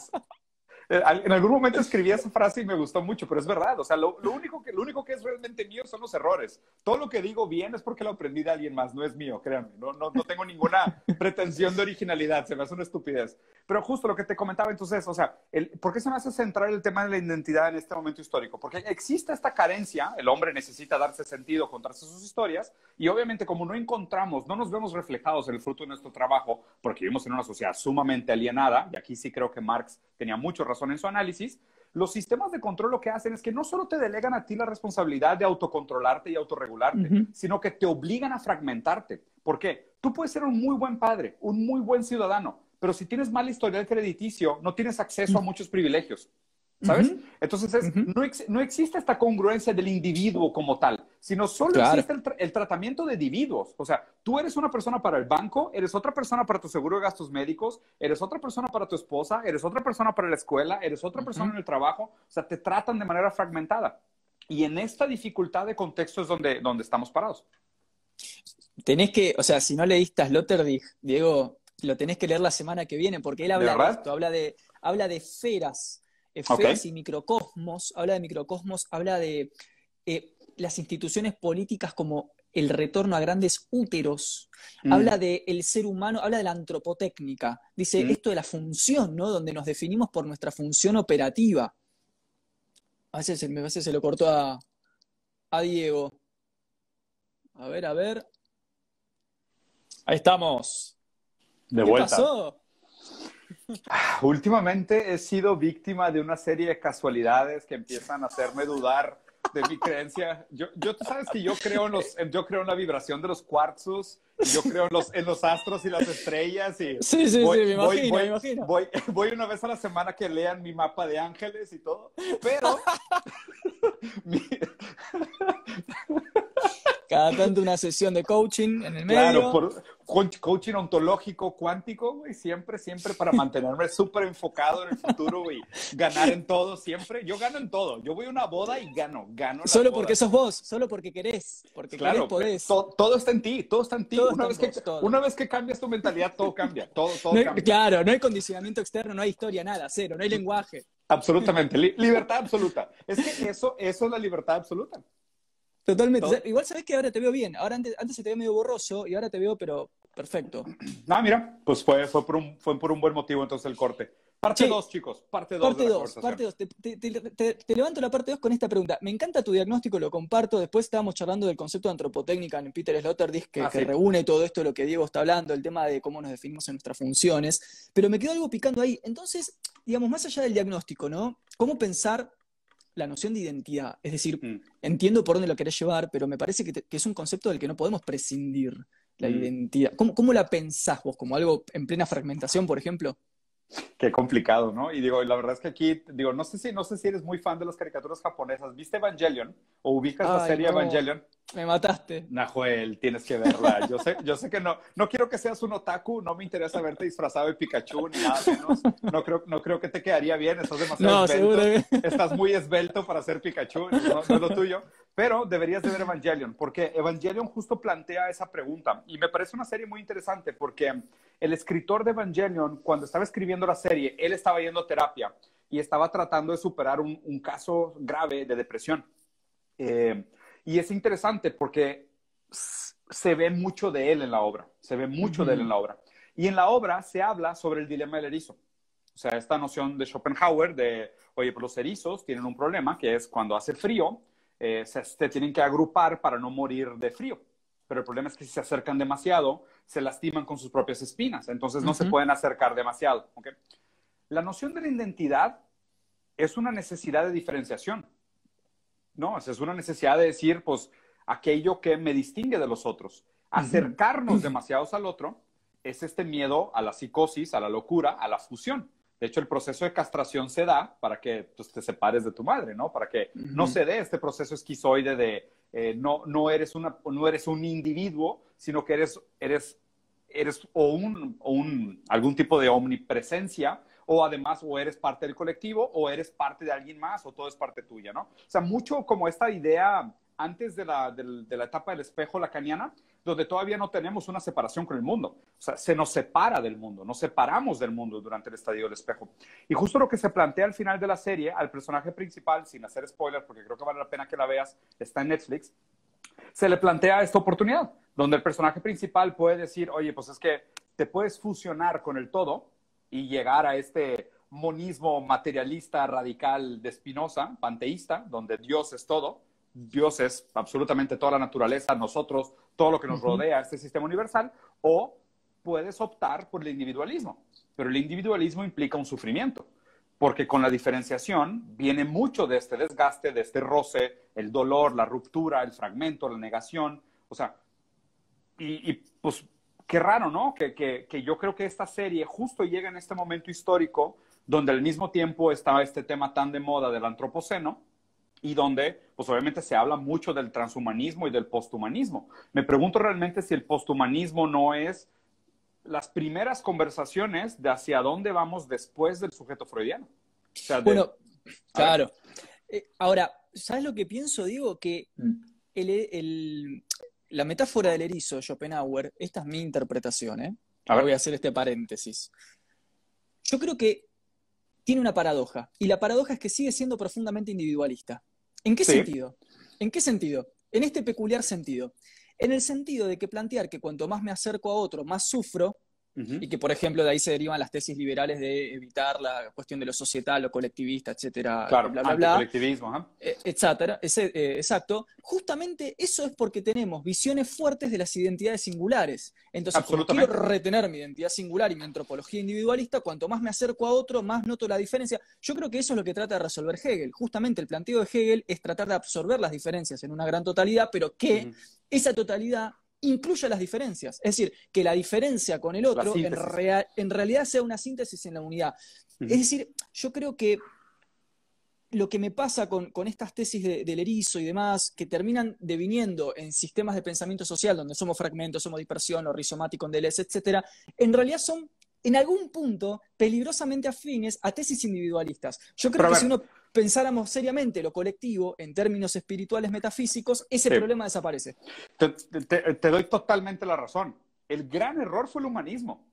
en algún momento escribí esa frase y me gustó mucho, pero es verdad. O sea, lo, único que, lo único que es realmente mío son los errores. Todo lo que digo bien es porque lo aprendí de alguien más, no es mío, créanme. No, no, no tengo ninguna [laughs] pretensión de originalidad, se me hace una estupidez. Pero justo lo que te comentaba entonces, o sea, el, ¿por qué se me hace centrar el tema de la identidad en este momento histórico? Porque existe esta carencia, el hombre necesita darse sentido, contarse sus historias, y obviamente como no encontramos, no nos vemos reflejados en el fruto de nuestro trabajo, porque vivimos en una sociedad sumamente alienada, y aquí sí creo que Marx tenía mucho razón en su análisis, los sistemas de control lo que hacen es que no solo te delegan a ti la responsabilidad de autocontrolarte y autorregularte, sino que te obligan a fragmentarte. ¿Por qué? Tú puedes ser un muy buen padre, un muy buen ciudadano, pero si tienes mal historial crediticio, no tienes acceso a muchos privilegios. ¿Sabes? Entonces, no, existe esta congruencia del individuo como tal, sino solo existe el, tratamiento de individuos. O sea, tú eres una persona para el banco, eres otra persona para tu seguro de gastos médicos, eres otra persona para tu esposa, eres otra persona para la escuela, eres otra persona en el trabajo. O sea, te tratan de manera fragmentada. Y en esta dificultad de contexto es donde, donde estamos parados. Tenés que, o sea, si no leíste a Sloterdijk, Diego, lo tenés que leer la semana que viene, porque él habla de, esto, habla de, habla de esferas, esferas y microcosmos, habla de microcosmos, habla de eh, las instituciones políticas como el retorno a grandes úteros, mm. habla del ser humano, habla de la antropotécnica, dice mm. esto de la función, ¿no? Donde nos definimos por nuestra función operativa. A veces, se lo cortó a, a Diego. A ver, a ver. Ahí estamos. De ¿Qué pasó? Últimamente he sido víctima de una serie de casualidades que empiezan a hacerme dudar de mi creencia. Yo, yo, tú sabes que yo creo en los, yo creo en la vibración de los cuarzos, yo creo en los, en los astros y las estrellas. Y sí, sí, voy, sí, me imagino, voy, me imagino. Voy, voy, una vez a la semana que lean mi mapa de ángeles y todo, pero... [laughs] [laughs] mi... Cada tanto una sesión de coaching en el medio. Claro, por coaching ontológico, cuántico, güey, siempre, siempre para mantenerme [laughs] súper enfocado en el futuro y ganar en todo, siempre. Yo gano en todo. Yo voy a una boda y gano, gano. Solo porque sos vos, solo porque querés, porque claro, querés, podés. To, todo está en ti, todo está en ti. Todo una, vez que, todo. una vez que cambias tu mentalidad, todo cambia, todo, todo No hay- cambia. claro, no hay condicionamiento externo, no hay historia, nada, cero, no hay lenguaje. Absolutamente, Li- libertad absoluta. Es que eso, eso es la libertad absoluta. Totalmente. Todo. Igual sabés que ahora te veo bien. Ahora antes, antes se te veía medio borroso y ahora te veo, pero perfecto. [clears throat] Ah, mira, pues fue, fue, por un, fue por un buen motivo entonces el corte. Parte Sí. 2, chicos, parte 2 Parte de la 2, conversación. parte 2. Te, te- te- te- te levanto la parte 2 con esta pregunta. Me encanta tu diagnóstico, lo comparto. Después estábamos charlando del concepto de antropotécnica en Peter Sloterdijk, que, Ah, que sí. reúne todo esto, lo que Diego está hablando, el tema de cómo nos definimos en nuestras funciones. Pero me quedó algo picando ahí. Entonces, digamos, más allá del diagnóstico, ¿no? ¿Cómo pensar la noción de identidad? Es decir, Mm. entiendo por dónde lo querés llevar, pero me parece que, te- que es un concepto del que no podemos prescindir, la Mm. identidad. ¿Cómo, cómo la pensás vos? ¿Como algo en plena fragmentación, por ejemplo? Qué complicado, ¿no? Y digo, la verdad es que aquí, digo, no sé si, no sé si eres muy fan de las caricaturas japonesas. ¿Viste Evangelion? ¿O ubicas la Ay, serie no. Evangelion? Me mataste. Nahuel, tienes que verla. Yo sé, yo sé que no, no quiero que seas un otaku, no me interesa verte disfrazado de Pikachu ni nada menos. No creo, no creo que te quedaría bien, estás demasiado No, esbelto. seguro. Estás muy esbelto para ser Pikachu, no, no es lo tuyo. Pero deberías de ver Evangelion, porque Evangelion justo plantea esa pregunta. Y me parece una serie muy interesante, porque el escritor de Evangelion, cuando estaba escribiendo la serie, él estaba yendo a terapia y estaba tratando de superar un, un caso grave de depresión. Eh, y es interesante porque se ve mucho de él en la obra, se ve mucho de él en la obra. Y en la obra se habla sobre el dilema del erizo. O sea, esta noción de Schopenhauer de, oye, pues los erizos tienen un problema, que es cuando hace frío, eh, se, se tienen que agrupar para no morir de frío. Pero el problema es que si se acercan demasiado, se lastiman con sus propias espinas. Entonces no se pueden acercar demasiado. La noción de la identidad es una necesidad de diferenciación. No, es una necesidad de decir, pues, aquello que me distingue de los otros. Acercarnos demasiados al otro es este miedo a la psicosis, a la locura, a la fusión. De hecho, el proceso de castración se da para que pues, te separes de tu madre, ¿no? Para que no se dé este proceso esquizoide de eh, no, no, eres una, no eres un individuo, sino que eres, eres, eres o, un, o un, algún tipo de omnipresencia, o además o eres parte del colectivo, o eres parte de alguien más, o todo es parte tuya, ¿no? O sea, mucho como esta idea antes de la, del- de la etapa del espejo lacaniana, donde todavía no tenemos una separación con el mundo. O sea, se nos separa del mundo, nos separamos del mundo durante el estadio del espejo. Y justo lo que se plantea al final de la serie, al personaje principal, sin hacer spoilers, porque creo que vale la pena que la veas, está en Netflix, se le plantea esta oportunidad, donde el personaje principal puede decir, oye, pues es que te puedes fusionar con el todo y llegar a este monismo materialista radical de Spinoza, panteísta, donde Dios es todo, Dios es absolutamente toda la naturaleza, nosotros, todo lo que nos rodea, este sistema universal, o puedes optar por el individualismo, pero el individualismo implica un sufrimiento, porque con la diferenciación viene mucho de este desgaste, de este roce, el dolor, la ruptura, el fragmento, la negación, o sea, y, y, pues qué raro, ¿no? Que, que, que, yo creo que esta serie justo llega en este momento histórico donde al mismo tiempo está este tema tan de moda del antropoceno y donde pues obviamente se habla mucho del transhumanismo y del posthumanismo. Me pregunto realmente si el posthumanismo no es las primeras conversaciones de hacia dónde vamos después del sujeto freudiano. O sea, de, bueno, claro. Eh, ahora, ¿sabes lo que pienso? Digo que mm. el, el, la metáfora del erizo, Schopenhauer, esta es mi interpretación, ¿eh? A ver. Voy a hacer este paréntesis. Yo creo que tiene una paradoja, y la paradoja es que sigue siendo profundamente individualista. ¿En qué Sí. sentido? ¿En qué sentido? En este peculiar sentido. En el sentido de que plantear que cuanto más me acerco a otro, más sufro, y que, por ejemplo, de ahí se derivan las tesis liberales de evitar la cuestión de lo societal, lo colectivista, etcétera, claro, bla, bla, bla. colectivismo, eh, etcétera, ese, eh, exacto. Justamente eso es porque tenemos visiones fuertes de las identidades singulares. Entonces, como quiero retener mi identidad singular y mi antropología individualista, cuanto más me acerco a otro, más noto la diferencia. Yo creo que eso es lo que trata de resolver Hegel. Justamente el planteo de Hegel es tratar de absorber las diferencias en una gran totalidad, pero que esa totalidad incluya las diferencias. Es decir, que la diferencia con el otro en, en, realidad sea una síntesis en la unidad. Es decir, yo creo que lo que me pasa con, estas tesis del erizo y demás, que terminan deviniendo en sistemas de pensamiento social, donde somos fragmentos, somos dispersión, o rizomático, Deleuze, etc., en realidad son en algún punto peligrosamente afines a tesis individualistas. Yo creo que si uno pensáramos seriamente lo colectivo en términos espirituales metafísicos, ese problema desaparece. Te, doy totalmente la razón. El gran error fue el humanismo.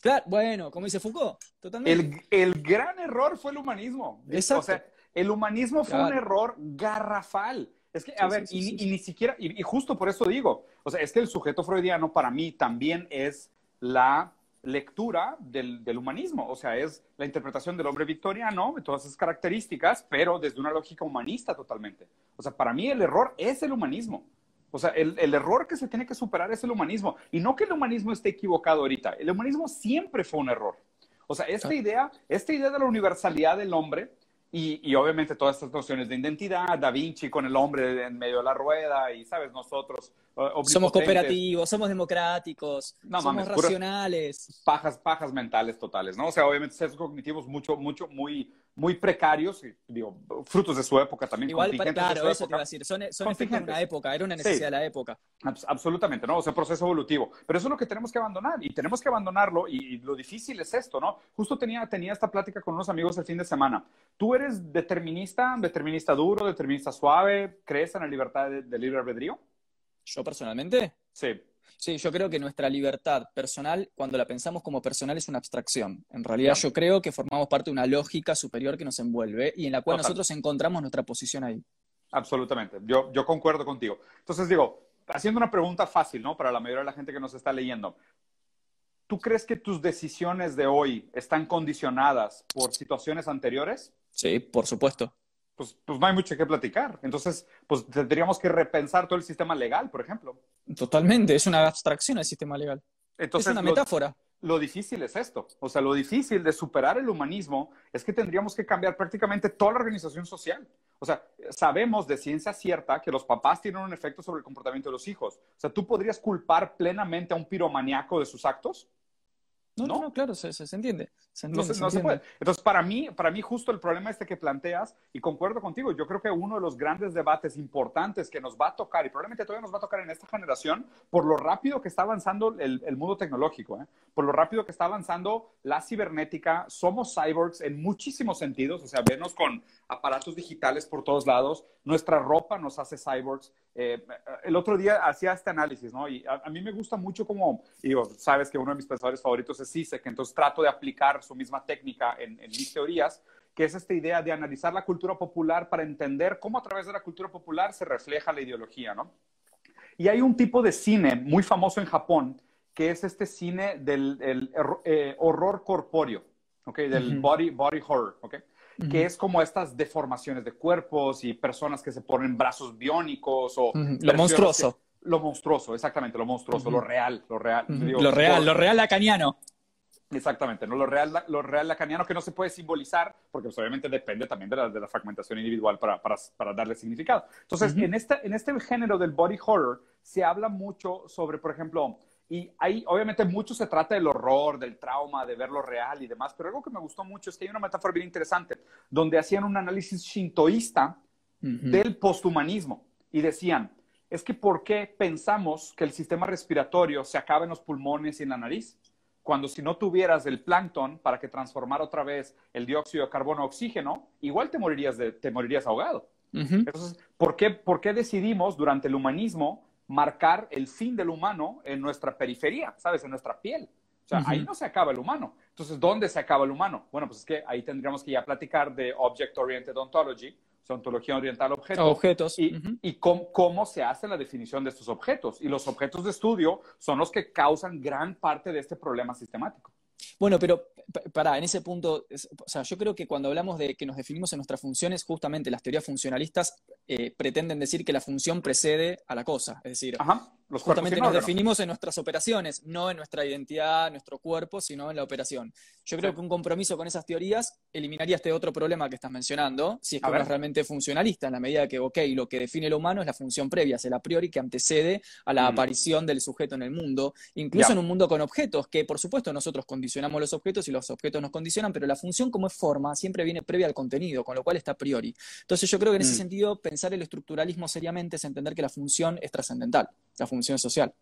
Claro, bueno, como dice Foucault, totalmente. El, gran error fue el humanismo. Exacto. O sea, el humanismo fue un error garrafal. Es que, a ver, y, ni siquiera, y justo por eso digo, o sea, es que el sujeto freudiano para mí también es la lectura del, humanismo, o sea, es la interpretación del hombre victoriano, de todas esas características, pero desde una lógica humanista totalmente. O sea, para mí el error es el humanismo. O sea, el, error que se tiene que superar es el humanismo. Y no que el humanismo esté equivocado ahorita. El humanismo siempre fue un error. O sea, esta idea, esta idea de la universalidad del hombre y, obviamente todas estas nociones de identidad, Da Vinci con el hombre en medio de la rueda y, ¿sabes? Nosotros. Somos cooperativos, somos democráticos, somos racionales. Pajas, pajas mentales totales, ¿no? O sea, obviamente sesgos cognitivos mucho, mucho, muy, muy precarios, y, digo, frutos de su época también. Igual, claro, eso te iba a decir, son, son de una época, era una necesidad de la época. absolutamente, ¿no? O sea, proceso evolutivo. Pero eso es lo que tenemos que abandonar, y tenemos que abandonarlo, y, lo difícil es esto, ¿no? Justo tenía, tenía esta plática con unos amigos el fin de semana. ¿Tú eres determinista, determinista duro, determinista suave? ¿Crees en la libertad de, de libre albedrío? ¿Yo personalmente? Sí. Sí, yo creo que nuestra libertad personal, cuando la pensamos como personal, es una abstracción. En realidad yo creo que formamos parte de una lógica superior que nos envuelve y en la cual nosotros encontramos nuestra posición ahí. Absolutamente, yo, yo concuerdo contigo. Entonces digo, haciendo una pregunta fácil, ¿no? Para la mayoría de la gente que nos está leyendo. ¿Tú crees que tus decisiones de hoy están condicionadas por situaciones anteriores? Sí, por supuesto. Pues, pues, no hay mucho que platicar. Entonces, pues tendríamos que repensar todo el sistema legal, por ejemplo. Totalmente, es una abstracción el sistema legal. Entonces, es una metáfora. Lo, difícil es esto. O sea, lo difícil de superar el humanismo es que tendríamos que cambiar prácticamente toda la organización social. O sea, sabemos de ciencia cierta que los papás tienen un efecto sobre el comportamiento de los hijos. O sea, ¿tú podrías culpar plenamente a un piromaniaco de sus actos? No, no, no, claro, se, se, entiende. no, se, puede. Entonces, para mí, para mí, justo el problema este que planteas, y concuerdo contigo, yo creo que uno de los grandes debates importantes que nos va a tocar, y probablemente todavía nos va a tocar en esta generación, por lo rápido que está avanzando el, el mundo tecnológico, ¿eh? por lo rápido que está avanzando la cibernética, somos cyborgs en muchísimos sentidos, o sea, vernos con aparatos digitales por todos lados, nuestra ropa nos hace cyborgs. Eh, el otro día hacía este análisis, ¿no? Y a, mí me gusta mucho como, digo, sabes que uno de mis pensadores favoritos es Zizek, entonces trato de aplicar su misma técnica en, mis teorías, que es esta idea de analizar la cultura popular para entender cómo a través de la cultura popular se refleja la ideología, ¿no? Y hay un tipo de cine muy famoso en Japón, que es este cine del eh, horror corpóreo, ¿ok? Del body, body horror, ¿ok? Que es como estas deformaciones de cuerpos y personas que se ponen brazos biónicos o... Lo monstruoso. lo monstruoso, exactamente, lo monstruoso, lo real, lo real. lo real, lo real lacaniano. Exactamente, ¿no? Lo real, lo real lacaniano que no se puede simbolizar, porque pues, obviamente depende también de la, de la fragmentación individual para, para, para, darle significado. Entonces, en, este, en este género del body horror se habla mucho sobre, por ejemplo, y ahí, obviamente, mucho se trata del horror, del trauma, de ver lo real y demás, pero algo que me gustó mucho es que hay una metáfora bien interesante, donde hacían un análisis shintoísta del posthumanismo y decían, es que ¿por qué pensamos que el sistema respiratorio se acaba en los pulmones y en la nariz? Cuando si no tuvieras el plancton para que transformara otra vez el dióxido de carbono a oxígeno, igual te morirías, de, te morirías ahogado. Entonces, ¿por qué, ¿por qué decidimos durante el humanismo marcar el fin del humano en nuestra periferia, ¿sabes? En nuestra piel. O sea, ahí no se acaba el humano. Entonces, ¿dónde se acaba el humano? Bueno, pues es que ahí tendríamos que ya platicar de Object Oriented Ontology o ontología oriental objeto. Objetos. Y, y cómo, cómo, se hace la definición de estos objetos. Y los objetos de estudio son los que causan gran parte de este problema sistemático. Bueno, pero para, en ese punto, o sea, yo creo que cuando hablamos de que nos definimos en nuestras funciones, justamente las teorías funcionalistas eh, pretenden decir que la función precede a la cosa. Es decir, justamente nos definimos en nuestras operaciones, no en nuestra identidad, nuestro cuerpo, sino en la operación. Yo creo que un compromiso con esas teorías eliminaría este otro problema que estás mencionando, si es que uno es realmente funcionalista, en la medida que, ok, lo que define lo humano es la función previa, es el a priori que antecede a la aparición del sujeto en el mundo, incluso en un mundo con objetos, que por supuesto nosotros condicionamos los objetos y los objetos nos condicionan, pero la función como es forma siempre viene previa al contenido, con lo cual está a priori. Entonces yo creo que en ese mm. sentido pensar el estructuralismo seriamente es entender que la función es trascendental, la función social.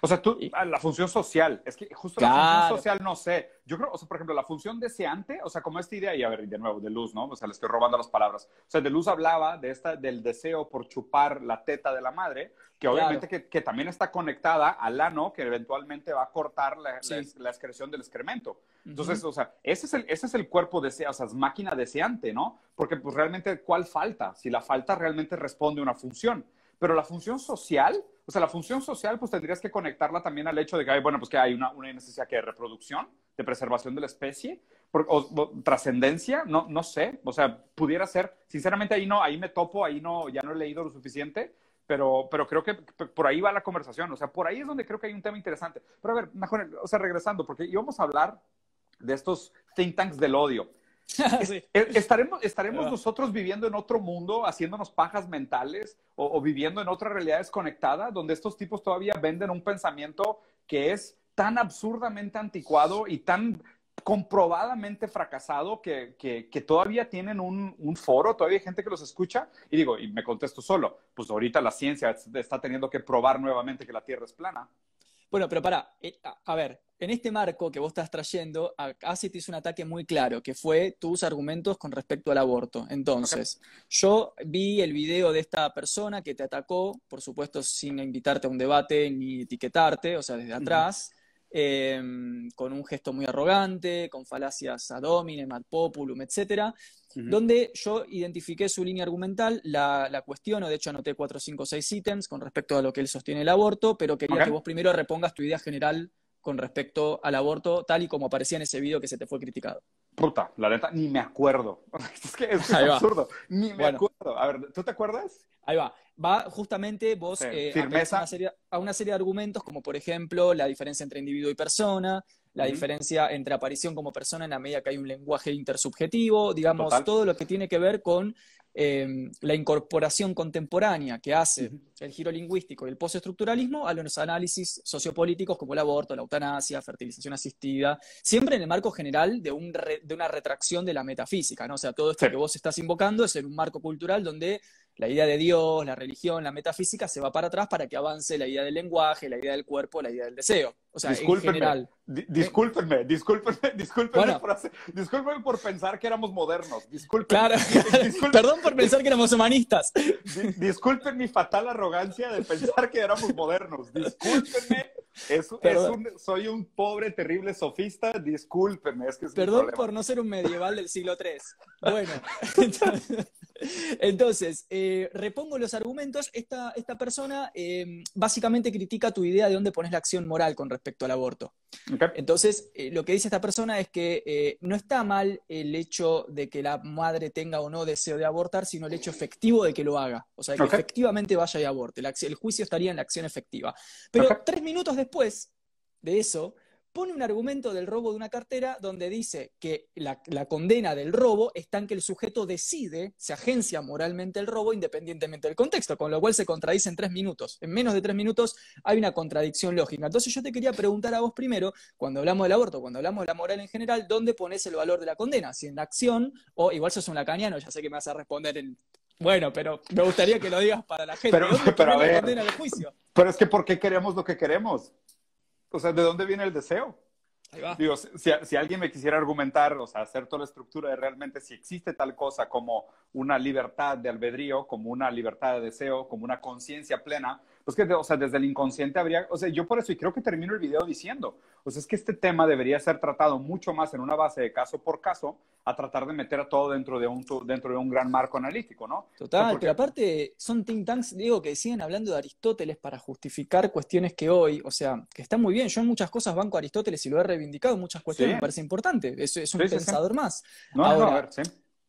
O sea, tú, la función social, es que justo la función social no sé. Yo creo, o sea, por ejemplo, la función deseante, o sea, como esta idea, y a ver, de nuevo, de Luz, ¿no? O sea, le estoy robando las palabras. O sea, de Luz hablaba de esta, del deseo por chupar la teta de la madre, que obviamente que, también está conectada al ano, que eventualmente va a cortar la, la, excreción del excremento. Entonces, o sea, ese es, el, ese es el cuerpo deseante, o sea, es máquina deseante, ¿no? Porque, pues, realmente, ¿cuál falta? Si la falta realmente responde a una función. Pero la función social, o sea, la función social, pues tendrías que conectarla también al hecho de que hay, bueno, pues que hay una, una necesidad que de reproducción, de preservación de la especie, o, trascendencia, no, no sé, o sea, pudiera ser, sinceramente ahí no, ahí me topo, ahí no, ya no he leído lo suficiente, pero, pero creo que por ahí va la conversación, o sea, por ahí es donde creo que hay un tema interesante. Pero a ver, mejor, o sea, regresando, porque íbamos a hablar de estos think tanks del odio. [laughs] Eh, ¿Estaremos, estaremos nosotros viviendo en otro mundo, haciéndonos pajas mentales o, viviendo en otra realidad desconectada, donde estos tipos todavía venden un pensamiento que es tan absurdamente anticuado y tan comprobadamente fracasado que, que, todavía tienen un, un, foro, todavía hay gente que los escucha y digo, y me contesto solo, pues ahorita la ciencia está teniendo que probar nuevamente que la Tierra es plana. Bueno, pero para, eh, a, ver, en este marco que vos estás trayendo, casi te hizo un ataque muy claro, que fue tus argumentos con respecto al aborto. Entonces, yo vi el video de esta persona que te atacó, por supuesto sin invitarte a un debate ni etiquetarte, o sea, desde atrás. Em, con un gesto muy arrogante, con falacias ad hominem, ad populum, etcétera, donde yo identifiqué su línea argumental, la, la, cuestiono, de hecho anoté cuatro, cinco, seis ítems con respecto a lo que él sostiene el aborto, pero quería que vos primero repongas tu idea general con respecto al aborto, tal y como aparecía en ese video que se te fue criticado. Puta, la neta, ni me acuerdo. [laughs] es que es, absurdo. Ni me acuerdo. A ver, ¿tú te acuerdas? Ahí va. Va justamente vos eh, a, una serie, a, una serie, de argumentos, como por ejemplo la diferencia entre individuo y persona, la diferencia entre aparición como persona en la medida que hay un lenguaje intersubjetivo, digamos, todo lo que tiene que ver con Em, la incorporación contemporánea que hace el giro lingüístico y el postestructuralismo a los análisis sociopolíticos como el aborto, la eutanasia, fertilización asistida, siempre en el marco general de, un de una retracción de la metafísica, ¿no? O sea, todo esto que vos estás invocando es en un marco cultural donde la idea de Dios, la religión, la metafísica se va para atrás para que avance la idea del lenguaje, la idea del cuerpo, la idea del deseo. O sea, en general. discúlpenme, discúlpenme, discúlpenme, por, por, pensar que éramos modernos. Discúlpenme. Claro, [laughs] [laughs] perdón por pensar que éramos humanistas. disculpen mi fatal arrogancia de pensar que éramos modernos. Discúlpenme. Es, soy un pobre, terrible sofista. Discúlpenme. Es que Perdón por no ser un medieval del siglo III. [laughs] Bueno, [laughs] entonces, eh, repongo los argumentos. Esta, esta persona eh, básicamente critica tu idea de dónde pones la acción moral con respecto al aborto. Entonces, eh, lo que dice esta persona es que no está mal el hecho de que la madre tenga o no deseo de abortar, sino el hecho efectivo de que lo haga. O sea, que efectivamente vaya y aborte. el juicio estaría en la acción efectiva. Pero tres minutos después de eso, pone un argumento del robo de una cartera donde dice que la, condena del robo está en que el sujeto decide, se agencia moralmente el robo independientemente del contexto, con lo cual se contradice en tres minutos. En menos de tres minutos hay una contradicción lógica. Entonces yo te quería preguntar a vos primero, cuando hablamos del aborto, cuando hablamos de la moral en general, ¿dónde pones el valor de la condena? Si en la acción, o igual sos un lacaniano, ya sé que me vas a responder en bueno, pero me gustaría que lo digas para la gente. Pero, ¿Dónde pero condena del juicio? Pero es que ¿por qué queremos lo que queremos? o sea, ¿de dónde viene el deseo? Ahí va. Digo, si, alguien me quisiera argumentar, o sea, hacer toda la estructura de realmente si existe tal cosa como una libertad de albedrío, como una libertad de deseo, como una conciencia plena, Pues que, o sea, desde el inconsciente habría, o sea, yo por eso, y creo que termino el video diciendo, pues es que este tema debería ser tratado mucho más en una base de caso por caso, a tratar de meter a todo dentro de un, dentro de un gran marco analítico, ¿no? Total, pero aparte son think tanks, digo, que siguen hablando de Aristóteles para justificar cuestiones que hoy, o sea, que está muy bien, yo en muchas cosas banco a Aristóteles y lo he reivindicado en muchas cuestiones, me parece importante, es, es un pensador más. No, no, a ver, sí.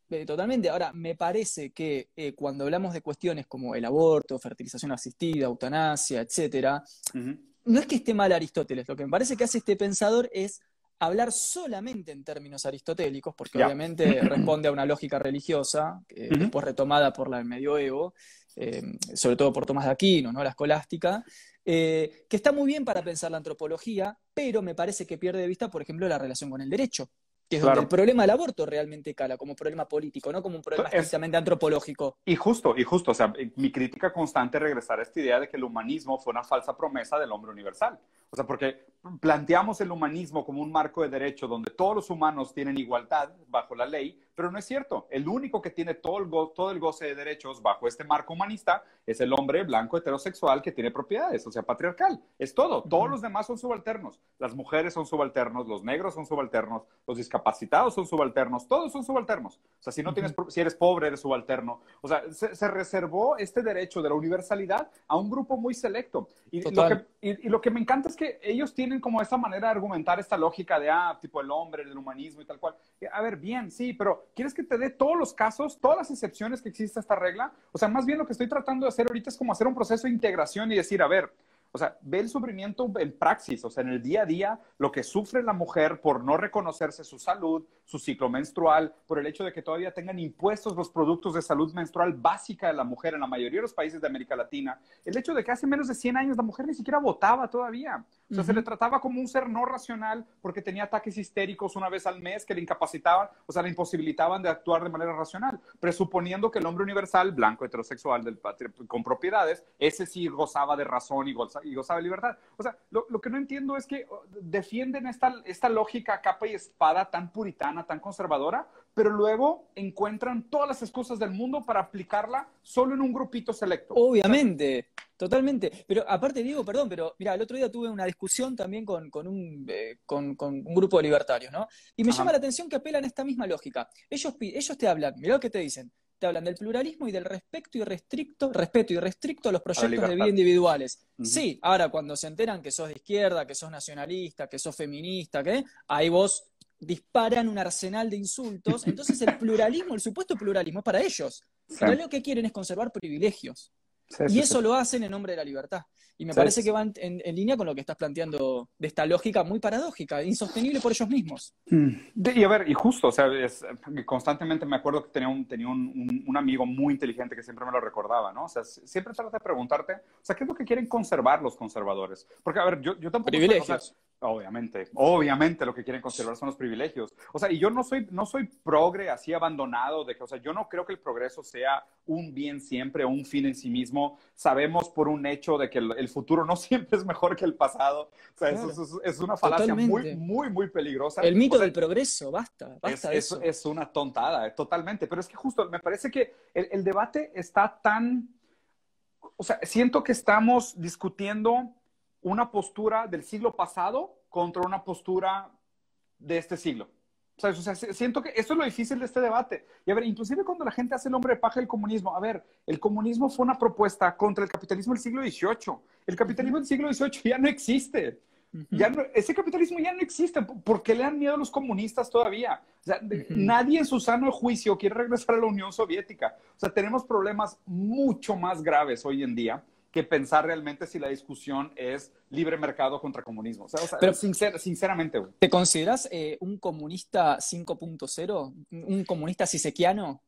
Eh, totalmente. Ahora, me parece que eh, cuando hablamos de cuestiones como el aborto, fertilización asistida, eutanasia, etcétera, no es que esté mal Aristóteles. Lo que me parece que hace este pensador es hablar solamente en términos aristotélicos, porque obviamente [clears throat] responde a una lógica religiosa, después retomada por la medioevo, eh, sobre todo por Tomás de Aquino, ¿no? la escolástica, que está muy bien para pensar la antropología, pero me parece que pierde de vista, por ejemplo, la relación con el derecho que es donde el problema del aborto realmente cala, como problema político, no como un problema estrictamente antropológico. Y justo, y justo, o sea, mi crítica constante es regresar a esta idea de que el humanismo fue una falsa promesa del hombre universal. O sea, porque planteamos el humanismo como un marco de derecho donde todos los humanos tienen igualdad bajo la ley, pero no es cierto. El único que tiene todo el, todo el goce de derechos bajo este marco humanista es el hombre blanco heterosexual que tiene propiedades, o sea, patriarcal. Es todo. Todos los demás son subalternos. Las mujeres son subalternos, los negros son subalternos, los discapacitados son subalternos, todos son subalternos. O sea, si no tienes, si eres pobre, eres subalterno. O sea, se, reservó este derecho de la universalidad a un grupo muy selecto. Y lo, que, y lo que me encanta es que ellos tienen como esta manera de argumentar esta lógica de, ah, tipo el hombre, el humanismo y tal cual. A ver, bien, sí, pero ¿quieres que te dé todos los casos, todas las excepciones que existe esta regla? O sea, más bien lo que estoy tratando de hacer ahorita es como hacer un proceso de integración y decir, a ver, o sea, ve el sufrimiento en praxis, o sea, en el día a día, lo que sufre la mujer por no reconocerse su salud, su ciclo menstrual, por el hecho de que todavía tengan impuestos los productos de salud menstrual básica de la mujer en la mayoría de los países de América Latina, el hecho de que hace menos de 100 años la mujer ni siquiera votaba todavía. O sea, se le trataba como un ser no racional porque tenía ataques histéricos una vez al mes que le incapacitaban, o sea, le imposibilitaban de actuar de manera racional, presuponiendo que el hombre universal, blanco, heterosexual, del, con propiedades, ese sí gozaba de razón y gozaba y gozaba de libertad. O sea, lo, que no entiendo es que oh, defienden esta, esta lógica capa y espada tan puritana, tan conservadora, pero luego encuentran todas las excusas del mundo para aplicarla solo en un grupito selecto. Obviamente. Totalmente. Pero aparte, digo, perdón, pero mira, el otro día tuve una discusión también con, un, eh, con, un, grupo de libertarios, ¿no? Y me llama la atención que apelan a esta misma lógica. Ellos, ellos te hablan, mira lo que te dicen te hablan del pluralismo y del respeto y restricto, respeto y restricto a los proyectos de vida individuales. Sí, ahora cuando se enteran que sos de izquierda, que sos nacionalista, que sos feminista, que ahí vos disparan un arsenal de insultos. Entonces el [laughs] pluralismo, el supuesto pluralismo es para ellos. Pero lo que quieren es conservar privilegios y eso lo hacen en nombre de la libertad. Y me parece que van en, línea con lo que estás planteando de esta lógica muy paradójica, insostenible por ellos mismos. Mm. y a ver, y justo, o sea, constantemente me acuerdo que tenía, un, tenía un, un, amigo muy inteligente que siempre me lo recordaba, ¿no? O sea, siempre trata de preguntarte, o sea, ¿qué es lo que quieren conservar los conservadores? Porque, a ver, yo, yo tampoco... Privilegios. Obviamente, obviamente lo que quieren conservar son los privilegios. O sea, y yo no soy, no soy progre así abandonado, de que, o sea, yo no creo que el progreso sea un bien siempre o un fin en sí mismo. Sabemos por un hecho de que el, futuro no [laughs] siempre es mejor que el pasado. O sea, eso, es, una falacia muy, muy, muy peligrosa. El mito del progreso, basta, basta es, eso. Es una tontada, totalmente. Pero es que justo, me parece que el, el debate está tan, o sea, siento que estamos discutiendo una postura del siglo pasado contra una postura de este siglo. O sea, siento que esto es lo difícil de este debate. Y a ver, inclusive cuando la gente hace el hombre de paja del comunismo, a ver, el comunismo fue una propuesta contra el capitalismo del siglo XVIII. El capitalismo del siglo XVIII ya no existe. Ya ese capitalismo ya no existe. ¿Por qué le dan miedo a los comunistas todavía? O sea, nadie en su sano juicio quiere regresar a la Unión Soviética. O sea, tenemos problemas mucho más graves hoy en día que pensar realmente si la discusión es libre mercado contra comunismo. O sea, Pero, sinceramente. ¿Te consideras eh, un comunista 5.0? ¿Un comunista sisequiano?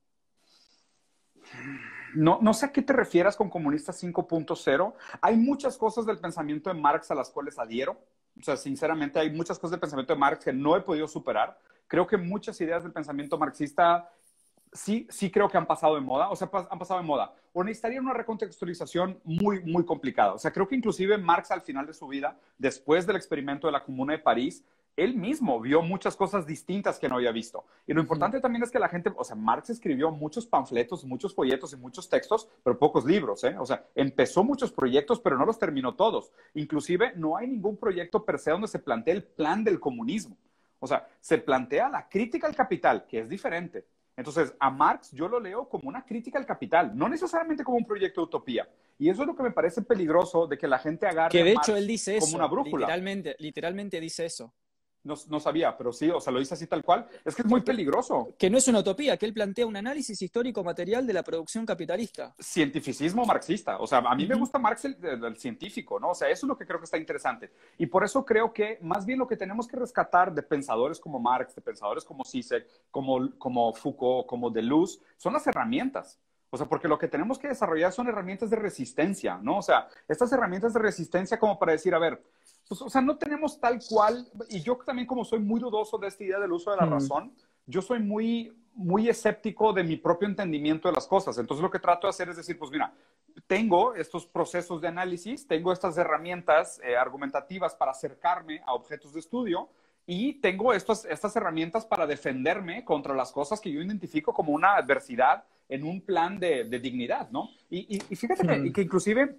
No, no sé a qué te refieras con comunista 5.0. Hay muchas cosas del pensamiento de Marx a las cuales adhiero. O sea, sinceramente, hay muchas cosas del pensamiento de Marx que no he podido superar. Creo que muchas ideas del pensamiento marxista sí, sí creo que han pasado de moda, o sea, han pasado de moda. O necesitarían una recontextualización muy, muy complicada. O sea, creo que inclusive Marx al final de su vida, después del experimento de la Comuna de París, él mismo vio muchas cosas distintas que no había visto. Y lo importante también es que la gente, o sea, Marx escribió muchos panfletos, muchos folletos y muchos textos, pero pocos libros, ¿eh? O sea, empezó muchos proyectos, pero no los terminó todos. Inclusive, no hay ningún proyecto per se donde se plantee el plan del comunismo. O sea, se plantea la crítica al capital, que es diferente. Entonces, a Marx yo lo leo como una crítica al capital, no necesariamente como un proyecto de utopía. Y eso es lo que me parece peligroso de que la gente agarre que de hecho él dice como una brújula. Literalmente, literalmente dice eso. No, no, sabía, pero sí, o sea, lo dice así tal cual. Es que es muy peligroso. Que no es una utopía, que él plantea un análisis histórico material de la producción capitalista. Cientificismo marxista. O sea, a mí me gusta Marx el, científico, ¿no? O sea, eso es lo que creo que está interesante. Y por eso creo que más bien lo que tenemos que rescatar de pensadores como Marx, de pensadores como Zizek, como, como Foucault, como Deleuze, son las herramientas. O sea, porque lo que tenemos que desarrollar son herramientas de resistencia, ¿no? O sea, estas herramientas de resistencia como para decir, a ver, pues, o sea, no tenemos tal cual, y yo también como soy muy dudoso de esta idea del uso de la razón, yo soy muy, muy escéptico de mi propio entendimiento de las cosas. Entonces lo que trato de hacer es decir, pues mira, tengo estos procesos de análisis, tengo estas herramientas eh, argumentativas para acercarme a objetos de estudio y tengo estas, estas herramientas para defenderme contra las cosas que yo identifico como una adversidad en un plan de, dignidad, ¿no? Y, fíjate que, que inclusive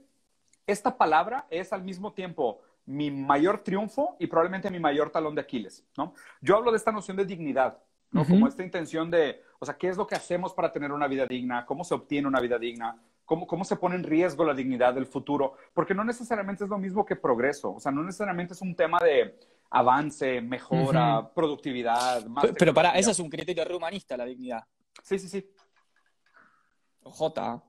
esta palabra es al mismo tiempo mi mayor triunfo y probablemente mi mayor talón de Aquiles, ¿no? Yo hablo de esta noción de dignidad, ¿no? Como esta intención de, o sea, ¿qué es lo que hacemos para tener una vida digna? ¿Cómo se obtiene una vida digna? ¿Cómo, cómo se pone en riesgo la dignidad del futuro? Porque no necesariamente es lo mismo que progreso, o sea, no necesariamente es un tema de avance, mejora, productividad. Más pero, para, ese es un criterio rehumanista, la dignidad. Sí, sí, sí. J.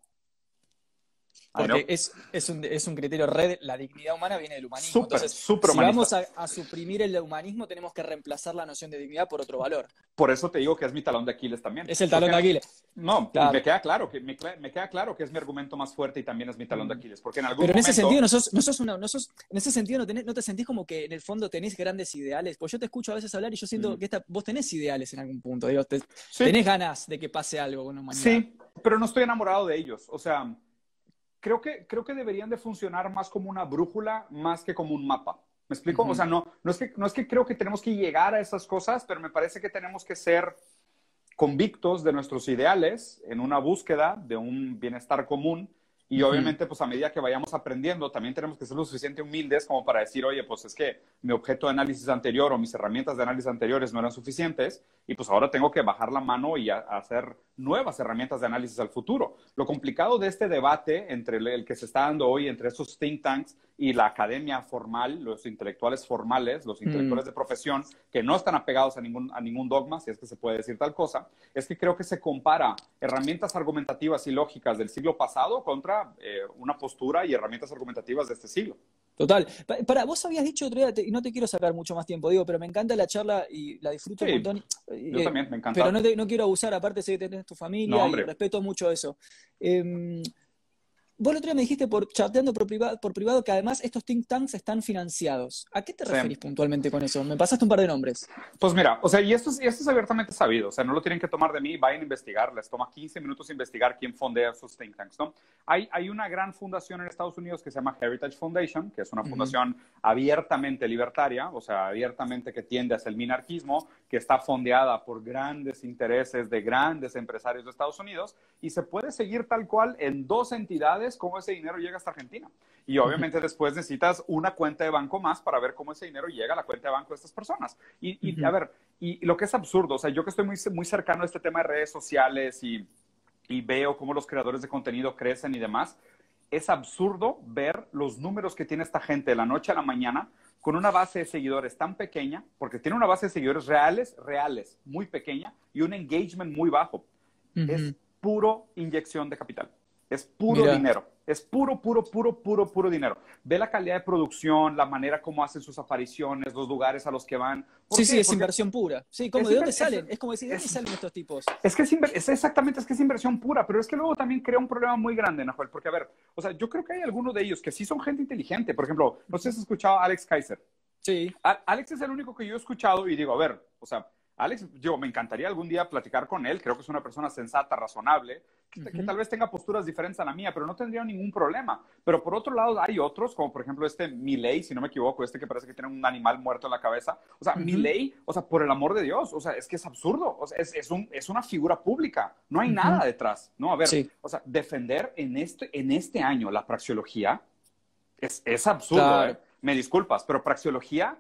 Porque es, es, un, es, un, criterio red, la dignidad humana viene del humanismo. Entonces, si vamos a, suprimir el humanismo, tenemos que reemplazar la noción de dignidad por otro valor. Por eso te digo que es mi talón de Aquiles también. Es el talón de Aquiles. No, me queda claro que me, queda claro que es mi argumento más fuerte y también es mi talón de Aquiles. Porque en algún Pero en ese sentido, no sos, no sos una, no sos, en ese sentido no, no, te sentís como que en el fondo tenés grandes ideales. Pues yo te escucho a veces hablar y yo siento que esta, vos tenés ideales en algún punto. Digo, Tenés ganas de que pase algo con humanidad. Sí, pero no estoy enamorado de ellos. O sea creo que, creo que deberían de funcionar más como una brújula, más que como un mapa. ¿Me explico? O sea, no, no, es que, no es que creo que tenemos que llegar a esas cosas, pero me parece que tenemos que ser convictos de nuestros ideales en una búsqueda de un bienestar común y obviamente, pues a medida que vayamos aprendiendo, también tenemos que ser lo suficiente humildes como para decir, oye, pues es que mi objeto de análisis anterior o mis herramientas de análisis anteriores no eran suficientes y pues ahora tengo que bajar la mano y hacer nuevas herramientas de análisis al futuro. Lo complicado de este debate entre el, que se está dando hoy entre esos think tanks y la academia formal, los intelectuales formales, los intelectuales mm. de profesión, que no están apegados a ningún, a ningún dogma, si es que se puede decir tal cosa, es que creo que se compara herramientas argumentativas y lógicas del siglo pasado contra eh, una postura y herramientas argumentativas de este siglo. Total. Para, vos habías dicho otro día, y no te quiero sacar mucho más tiempo, digo, pero me encanta la charla y la disfruto un montón. Yo eh, también, me encanta. Pero no, no, quiero abusar, aparte sé que tenés tu familia y respeto mucho eso. Eh, Vos el otro día me dijiste por chateando por privado, por privado que además estos think tanks están financiados. ¿A qué te referís puntualmente con eso? Me pasaste un par de nombres. Pues mira, o sea, y esto, es, esto es abiertamente sabido, o sea, no lo tienen que tomar de mí, vayan a investigar, les toma 15 minutos investigar quién fondea esos think tanks, ¿no? Hay, hay una gran fundación en Estados Unidos que se llama Heritage Foundation, que es una fundación abiertamente libertaria, o sea, abiertamente que tiende hacia el minarquismo, que está fondeada por grandes intereses de grandes empresarios de Estados Unidos y se puede seguir tal cual en dos entidades cómo ese dinero llega hasta Argentina. Y obviamente [laughs] después necesitas una cuenta de banco más para ver cómo ese dinero llega a la cuenta de banco de estas personas. Y, a ver, y lo que es absurdo, o sea, yo que estoy muy, muy cercano a este tema de redes sociales y, y veo cómo los creadores de contenido crecen y demás, es absurdo ver los números que tiene esta gente de la noche a la mañana con una base de seguidores tan pequeña, porque tiene una base de seguidores reales, reales, muy pequeña y un engagement muy bajo. Es puro inyección de capital. Es puro dinero. Es puro, puro, puro, puro, puro dinero. Ve la calidad de producción, la manera como hacen sus apariciones, los lugares a los que van. Sí, sí, es inversión pura. Sí, como ¿de dónde salen? Es, como decir, ¿de dónde salen estos tipos? Es que es, exactamente, es que es inversión pura, pero es que luego también crea un problema muy grande, Nahuel, porque a ver, o sea, yo creo que hay algunos de ellos que sí son gente inteligente. Por ejemplo, no sé si has escuchado a Alex Kaiser. Sí. Alex es el único que yo he escuchado y digo, a ver, o sea, Alex, yo me encantaría algún día platicar con él, creo que es una persona sensata, razonable, que, tal vez tenga posturas diferentes a la mía, pero no tendría ningún problema. Pero por otro lado, hay otros, como por ejemplo este Milley, si no me equivoco, este que parece que tiene un animal muerto en la cabeza. O sea, Milley, o sea, por el amor de Dios, o sea, es que es absurdo, o sea, es, es, un, es una figura pública, no hay nada detrás, ¿no? A ver, o sea, defender en este, en este año la praxeología es, es absurdo, ¿eh? Me disculpas, pero praxeología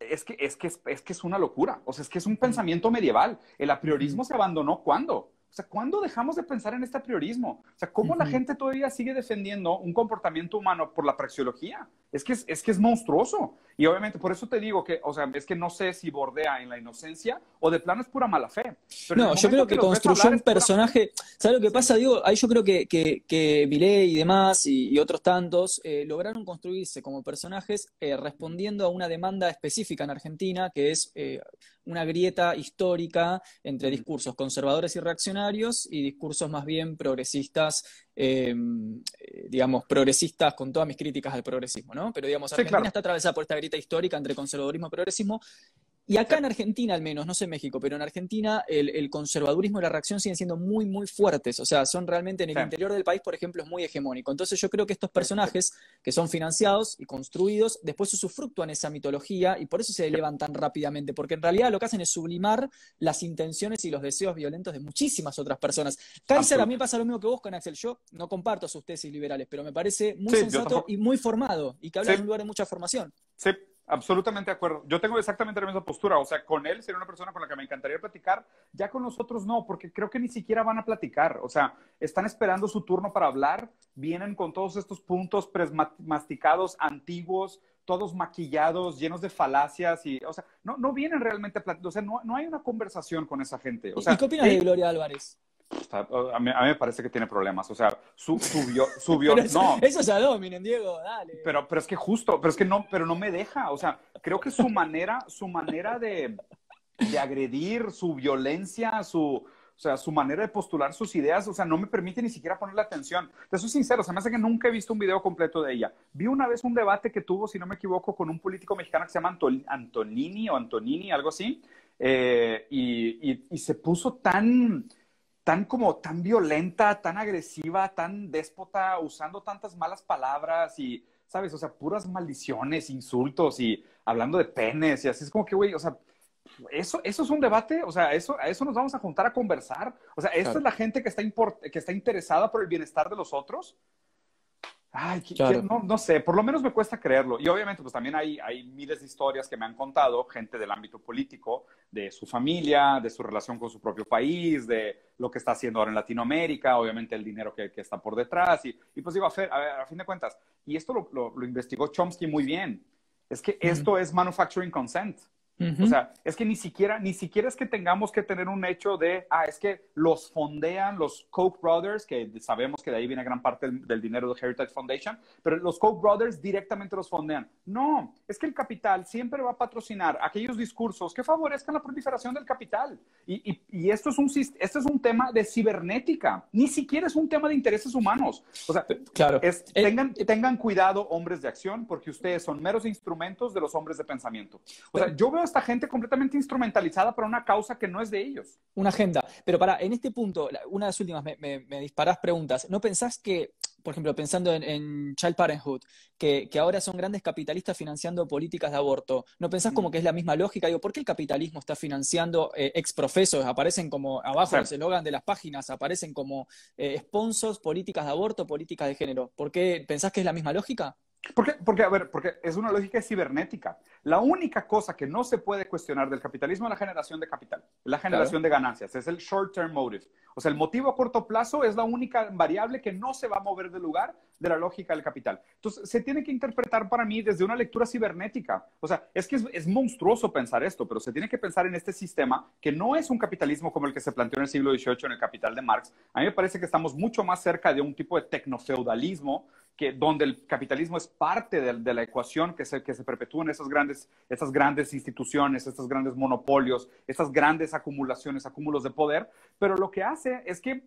es que, es, que, es, que es una locura. O sea, es que es un pensamiento medieval. El apriorismo se abandonó cuándo? O sea, ¿cuándo dejamos de pensar en este priorismo? O sea, ¿cómo la gente todavía sigue defendiendo un comportamiento humano por la praxeología? Es que es, que es monstruoso. Y obviamente, por eso te digo que, o sea, es que no sé si bordea en la inocencia o de plano es pura mala fe. no, yo creo que, construyó un personaje. ¿Sabes lo que pasa? Digo, ahí yo creo que, que, que y demás y, otros tantos eh, lograron construirse como personajes eh, respondiendo a una demanda específica en Argentina, que es eh, una grieta histórica entre discursos conservadores y reaccionarios y discursos más bien progresistas eh, digamos, progresistas con todas mis críticas al progresismo, ¿no? Pero digamos, Argentina está atravesada por esta grieta histórica entre conservadurismo y progresismo, y acá en Argentina al menos, no sé en México, pero en Argentina el, conservadurismo y la reacción siguen siendo muy, muy fuertes. O sea, son realmente en el interior del país, por ejemplo, es muy hegemónico. Entonces yo creo que estos personajes que son financiados y construidos, después usufructúan esa mitología y por eso se elevan tan rápidamente, porque en realidad lo que hacen es sublimar las intenciones y los deseos violentos de muchísimas otras personas. Kaiser, a mí pasa lo mismo que vos con Axel. Yo no comparto sus tesis liberales, pero me parece muy sensato y muy formado y que habla de un lugar de mucha formación. Sí, Absolutamente de acuerdo. Yo tengo exactamente la misma postura. O sea, con él sería una persona con la que me encantaría platicar. Ya con nosotros no, porque creo que ni siquiera van a platicar. O sea, están esperando su turno para hablar. Vienen con todos estos puntos masticados, antiguos, todos maquillados, llenos de falacias. Y, o sea, no, no vienen realmente a platicar. O sea, no, no hay una conversación con esa gente. O sea, ¿Y qué opinas de Gloria Álvarez? A mí, me parece que tiene problemas. O sea, subió, [laughs] subió, eso, no. Eso se dominen, Diego, dale. Pero, pero es que justo, pero es que no, pero no me deja. O sea, creo que su manera, su manera de, de agredir, su violencia, su, o sea, su manera de postular sus ideas, o sea, no me permite ni siquiera ponerle atención. Te soy sincero, o sea, me hace que nunca he visto un video completo de ella. Vi una vez un debate que tuvo, si no me equivoco, con un político mexicano que se llama Antonini o Antonini, algo así, eh, y, y se puso tan tan como tan violenta, tan agresiva, tan déspota, usando tantas malas palabras y, ¿sabes? O sea, puras maldiciones, insultos y hablando de penes y así es como que, güey, o sea, eso, eso es un debate, o sea, eso, a eso nos vamos a juntar a conversar. O sea, ¿esta es la gente que está, que está interesada por el bienestar de los otros? Ay, no, no, sé, por lo menos me cuesta creerlo. Y obviamente, pues también hay, hay miles de historias que me han contado gente del ámbito político, de su familia, de su relación con su propio país, de lo que está haciendo ahora en Latinoamérica, obviamente el dinero que, que está por detrás. Y, y pues digo, a, a, a, fin de cuentas, y esto lo, lo, investigó Chomsky muy bien, es que esto es manufacturing consent. O sea, es que ni siquiera, ni siquiera es que tengamos que tener un hecho de, ah, es que los fondean los Koch Brothers, que sabemos que de ahí viene gran parte del, dinero de Heritage Foundation, pero los Koch Brothers directamente los fondean. No, es que el capital siempre va a patrocinar aquellos discursos que favorezcan la proliferación del capital. Y, y, esto, es un, esto es un tema de cibernética, ni siquiera es un tema de intereses humanos. O sea, claro. Es, eh, tengan, eh, tengan cuidado, hombres de acción, porque ustedes son meros instrumentos de los hombres de pensamiento. O sea, yo veo esta gente completamente instrumentalizada para una causa que no es de ellos. Una agenda. Pero para, en este punto, una de las últimas, me, me, disparás preguntas. ¿No pensás que, por ejemplo, pensando en, Child Parenthood, que, ahora son grandes capitalistas financiando políticas de aborto, ¿no pensás como que es la misma lógica? Digo, ¿por qué el capitalismo está financiando eh, ex profesos? Aparecen como, abajo los eslogan de las páginas, aparecen como eh, sponsors, políticas de aborto, políticas de género. ¿Por qué pensás que es la misma lógica? Porque, porque, a ver, porque es una lógica cibernética. La única cosa que no se puede cuestionar del capitalismo es la generación de capital, la generación de ganancias, es el short-term motive. O sea, el motivo a corto plazo es la única variable que no se va a mover del lugar de la lógica del capital. Entonces, se tiene que interpretar para mí desde una lectura cibernética. O sea, es que es, monstruoso pensar esto, pero se tiene que pensar en este sistema que no es un capitalismo como el que se planteó en el siglo XVIII en el Capital de Marx. A mí me parece que estamos mucho más cerca de un tipo de tecnofeudalismo que, donde el capitalismo es parte de, la ecuación que se, que se perpetúan esas grandes, esas grandes instituciones, estos grandes monopolios, estas grandes acumulaciones, acúmulos de poder, pero lo que hace es que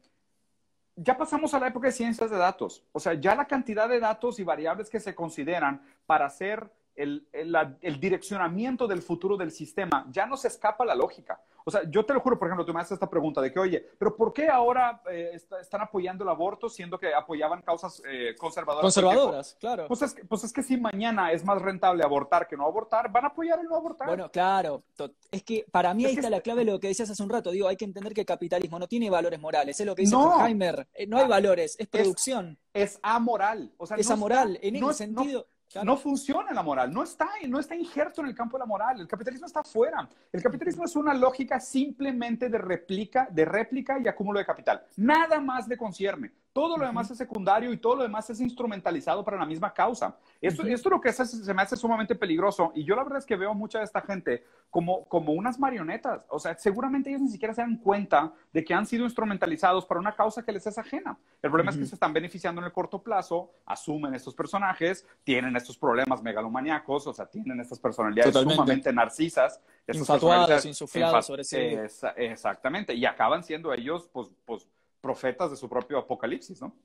ya pasamos a la época de ciencias de datos. O sea, ya la cantidad de datos y variables que se consideran para hacer el, el, direccionamiento del futuro del sistema ya no se escapa la lógica. O sea, yo te lo juro, por ejemplo, tú me haces esta pregunta de que, oye, pero ¿por qué ahora eh, están apoyando el aborto siendo que apoyaban causas eh, conservadoras? Conservadoras, claro. Pues es, que, pues es que si mañana es más rentable abortar que no abortar, van a apoyar el no abortar. Bueno, claro. Es que para mí ahí está la clave de lo que decías hace un rato. Digo, hay que entender que el capitalismo no tiene valores morales. Es lo que dice no. Heimer. Eh, no hay ah, valores, es producción. Es, amoral. O sea, es amoral. en ese sentido no funciona la moral, no está, no está injerto en el campo de la moral, el capitalismo está fuera. El capitalismo es una lógica simplemente de réplica, de réplica y acúmulo de capital. Nada más le concierne. Todo lo demás es secundario y todo lo demás es instrumentalizado para la misma causa. Esto, esto es lo que se me hace sumamente peligroso. Y yo la verdad es que veo mucha de esta gente como, como unas marionetas. O sea, seguramente ellos ni siquiera se dan cuenta de que han sido instrumentalizados para una causa que les es ajena. El problema es que se están beneficiando en el corto plazo, asumen estos personajes, tienen estos problemas megalomaníacos, o sea, tienen estas personalidades sumamente narcisas. Infatuadas, insufladas sobre sí. exactamente. Y acaban siendo ellos, pues, pues profetas de su propio apocalipsis, ¿no?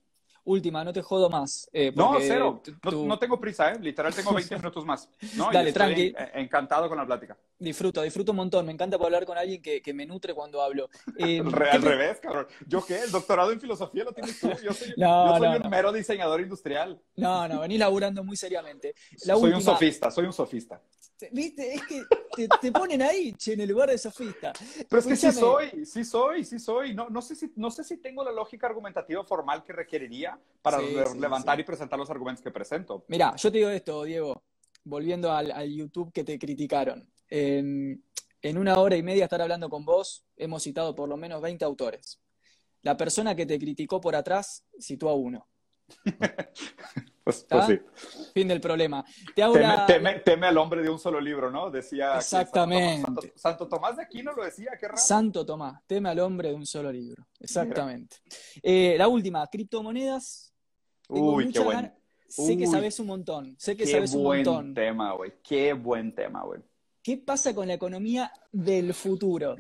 Última, no te jodo más. Eh, no, cero. No, tengo prisa, ¿eh? Literal, tengo 20 [laughs] minutos más. ¿no? Dale, tranqui. encantado con la plática. Disfruto, disfruto un montón. Me encanta hablar con alguien que, que me nutre cuando hablo. [laughs] Eh, al revés, cabrón. ¿Yo qué? El doctorado en filosofía lo tienes tú. Yo soy, [laughs] yo soy un mero diseñador industrial. No, no, vení laburando muy seriamente. soy un sofista, soy un sofista. ¿Viste? Es que te, ponen ahí, che, en el lugar de sofista. Pero es que sí soy, sí soy, sí soy. No, no, sé si, no sé si tengo la lógica argumentativa formal que requeriría para levantar y presentar los argumentos que presento. Mira, yo te digo esto, Diego, volviendo al, YouTube que te criticaron. En, en una hora y media estar hablando con vos, hemos citado por lo menos 20 autores. La persona que te criticó por atrás citó a uno. [laughs] Pues, pues, sí. Fin del problema. teme, al hombre de un solo libro, ¿no? Decía. Exactamente. Santo, Tomás de Aquino lo decía, qué raro. Santo Tomás, teme al hombre de un solo libro. Exactamente. Eh, la última, criptomonedas. Uy, qué bueno. Sé que sabes un montón. Sé que sabes un montón. Qué buen tema, güey. Qué buen tema, güey. ¿Qué pasa con la economía del futuro?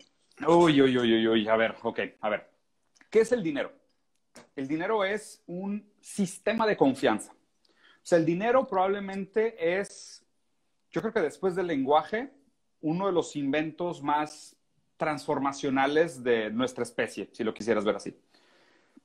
Uy, uy, uy, uy, uy. A ver, ok, a ver. ¿Qué es el dinero? El dinero es un sistema de confianza. O sea, el dinero probablemente es, yo creo que después del lenguaje, uno de los inventos más transformacionales de nuestra especie, si lo quisieras ver así.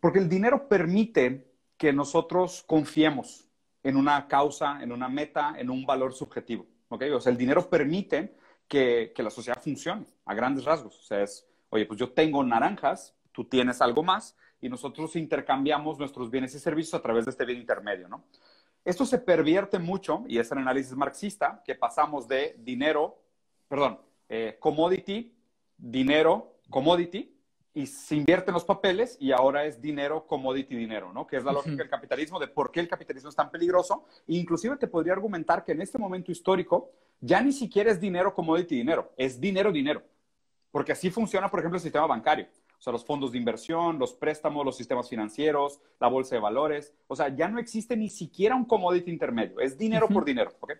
Porque el dinero permite que nosotros confiemos en una causa, en una meta, en un valor subjetivo. ¿okay? O sea, el dinero permite que, que la sociedad funcione a grandes rasgos. O sea, es, oye, pues yo tengo naranjas, tú tienes algo más y nosotros intercambiamos nuestros bienes y servicios a través de este bien intermedio, ¿no? Esto se pervierte mucho, y es el análisis marxista, que pasamos de dinero, perdón, eh, commodity, dinero, commodity, y se invierten los papeles y ahora es dinero, commodity, dinero, ¿no? Que es la lógica del capitalismo, de por qué el capitalismo es tan peligroso. E inclusive te podría argumentar que en este momento histórico ya ni siquiera es dinero, commodity, dinero, es dinero, dinero. Porque así funciona, por ejemplo, el sistema bancario. O sea, los fondos de inversión, los préstamos, los sistemas financieros, la bolsa de valores. O sea, ya no existe ni siquiera un commodity intermedio. Es dinero por dinero. ¿ok?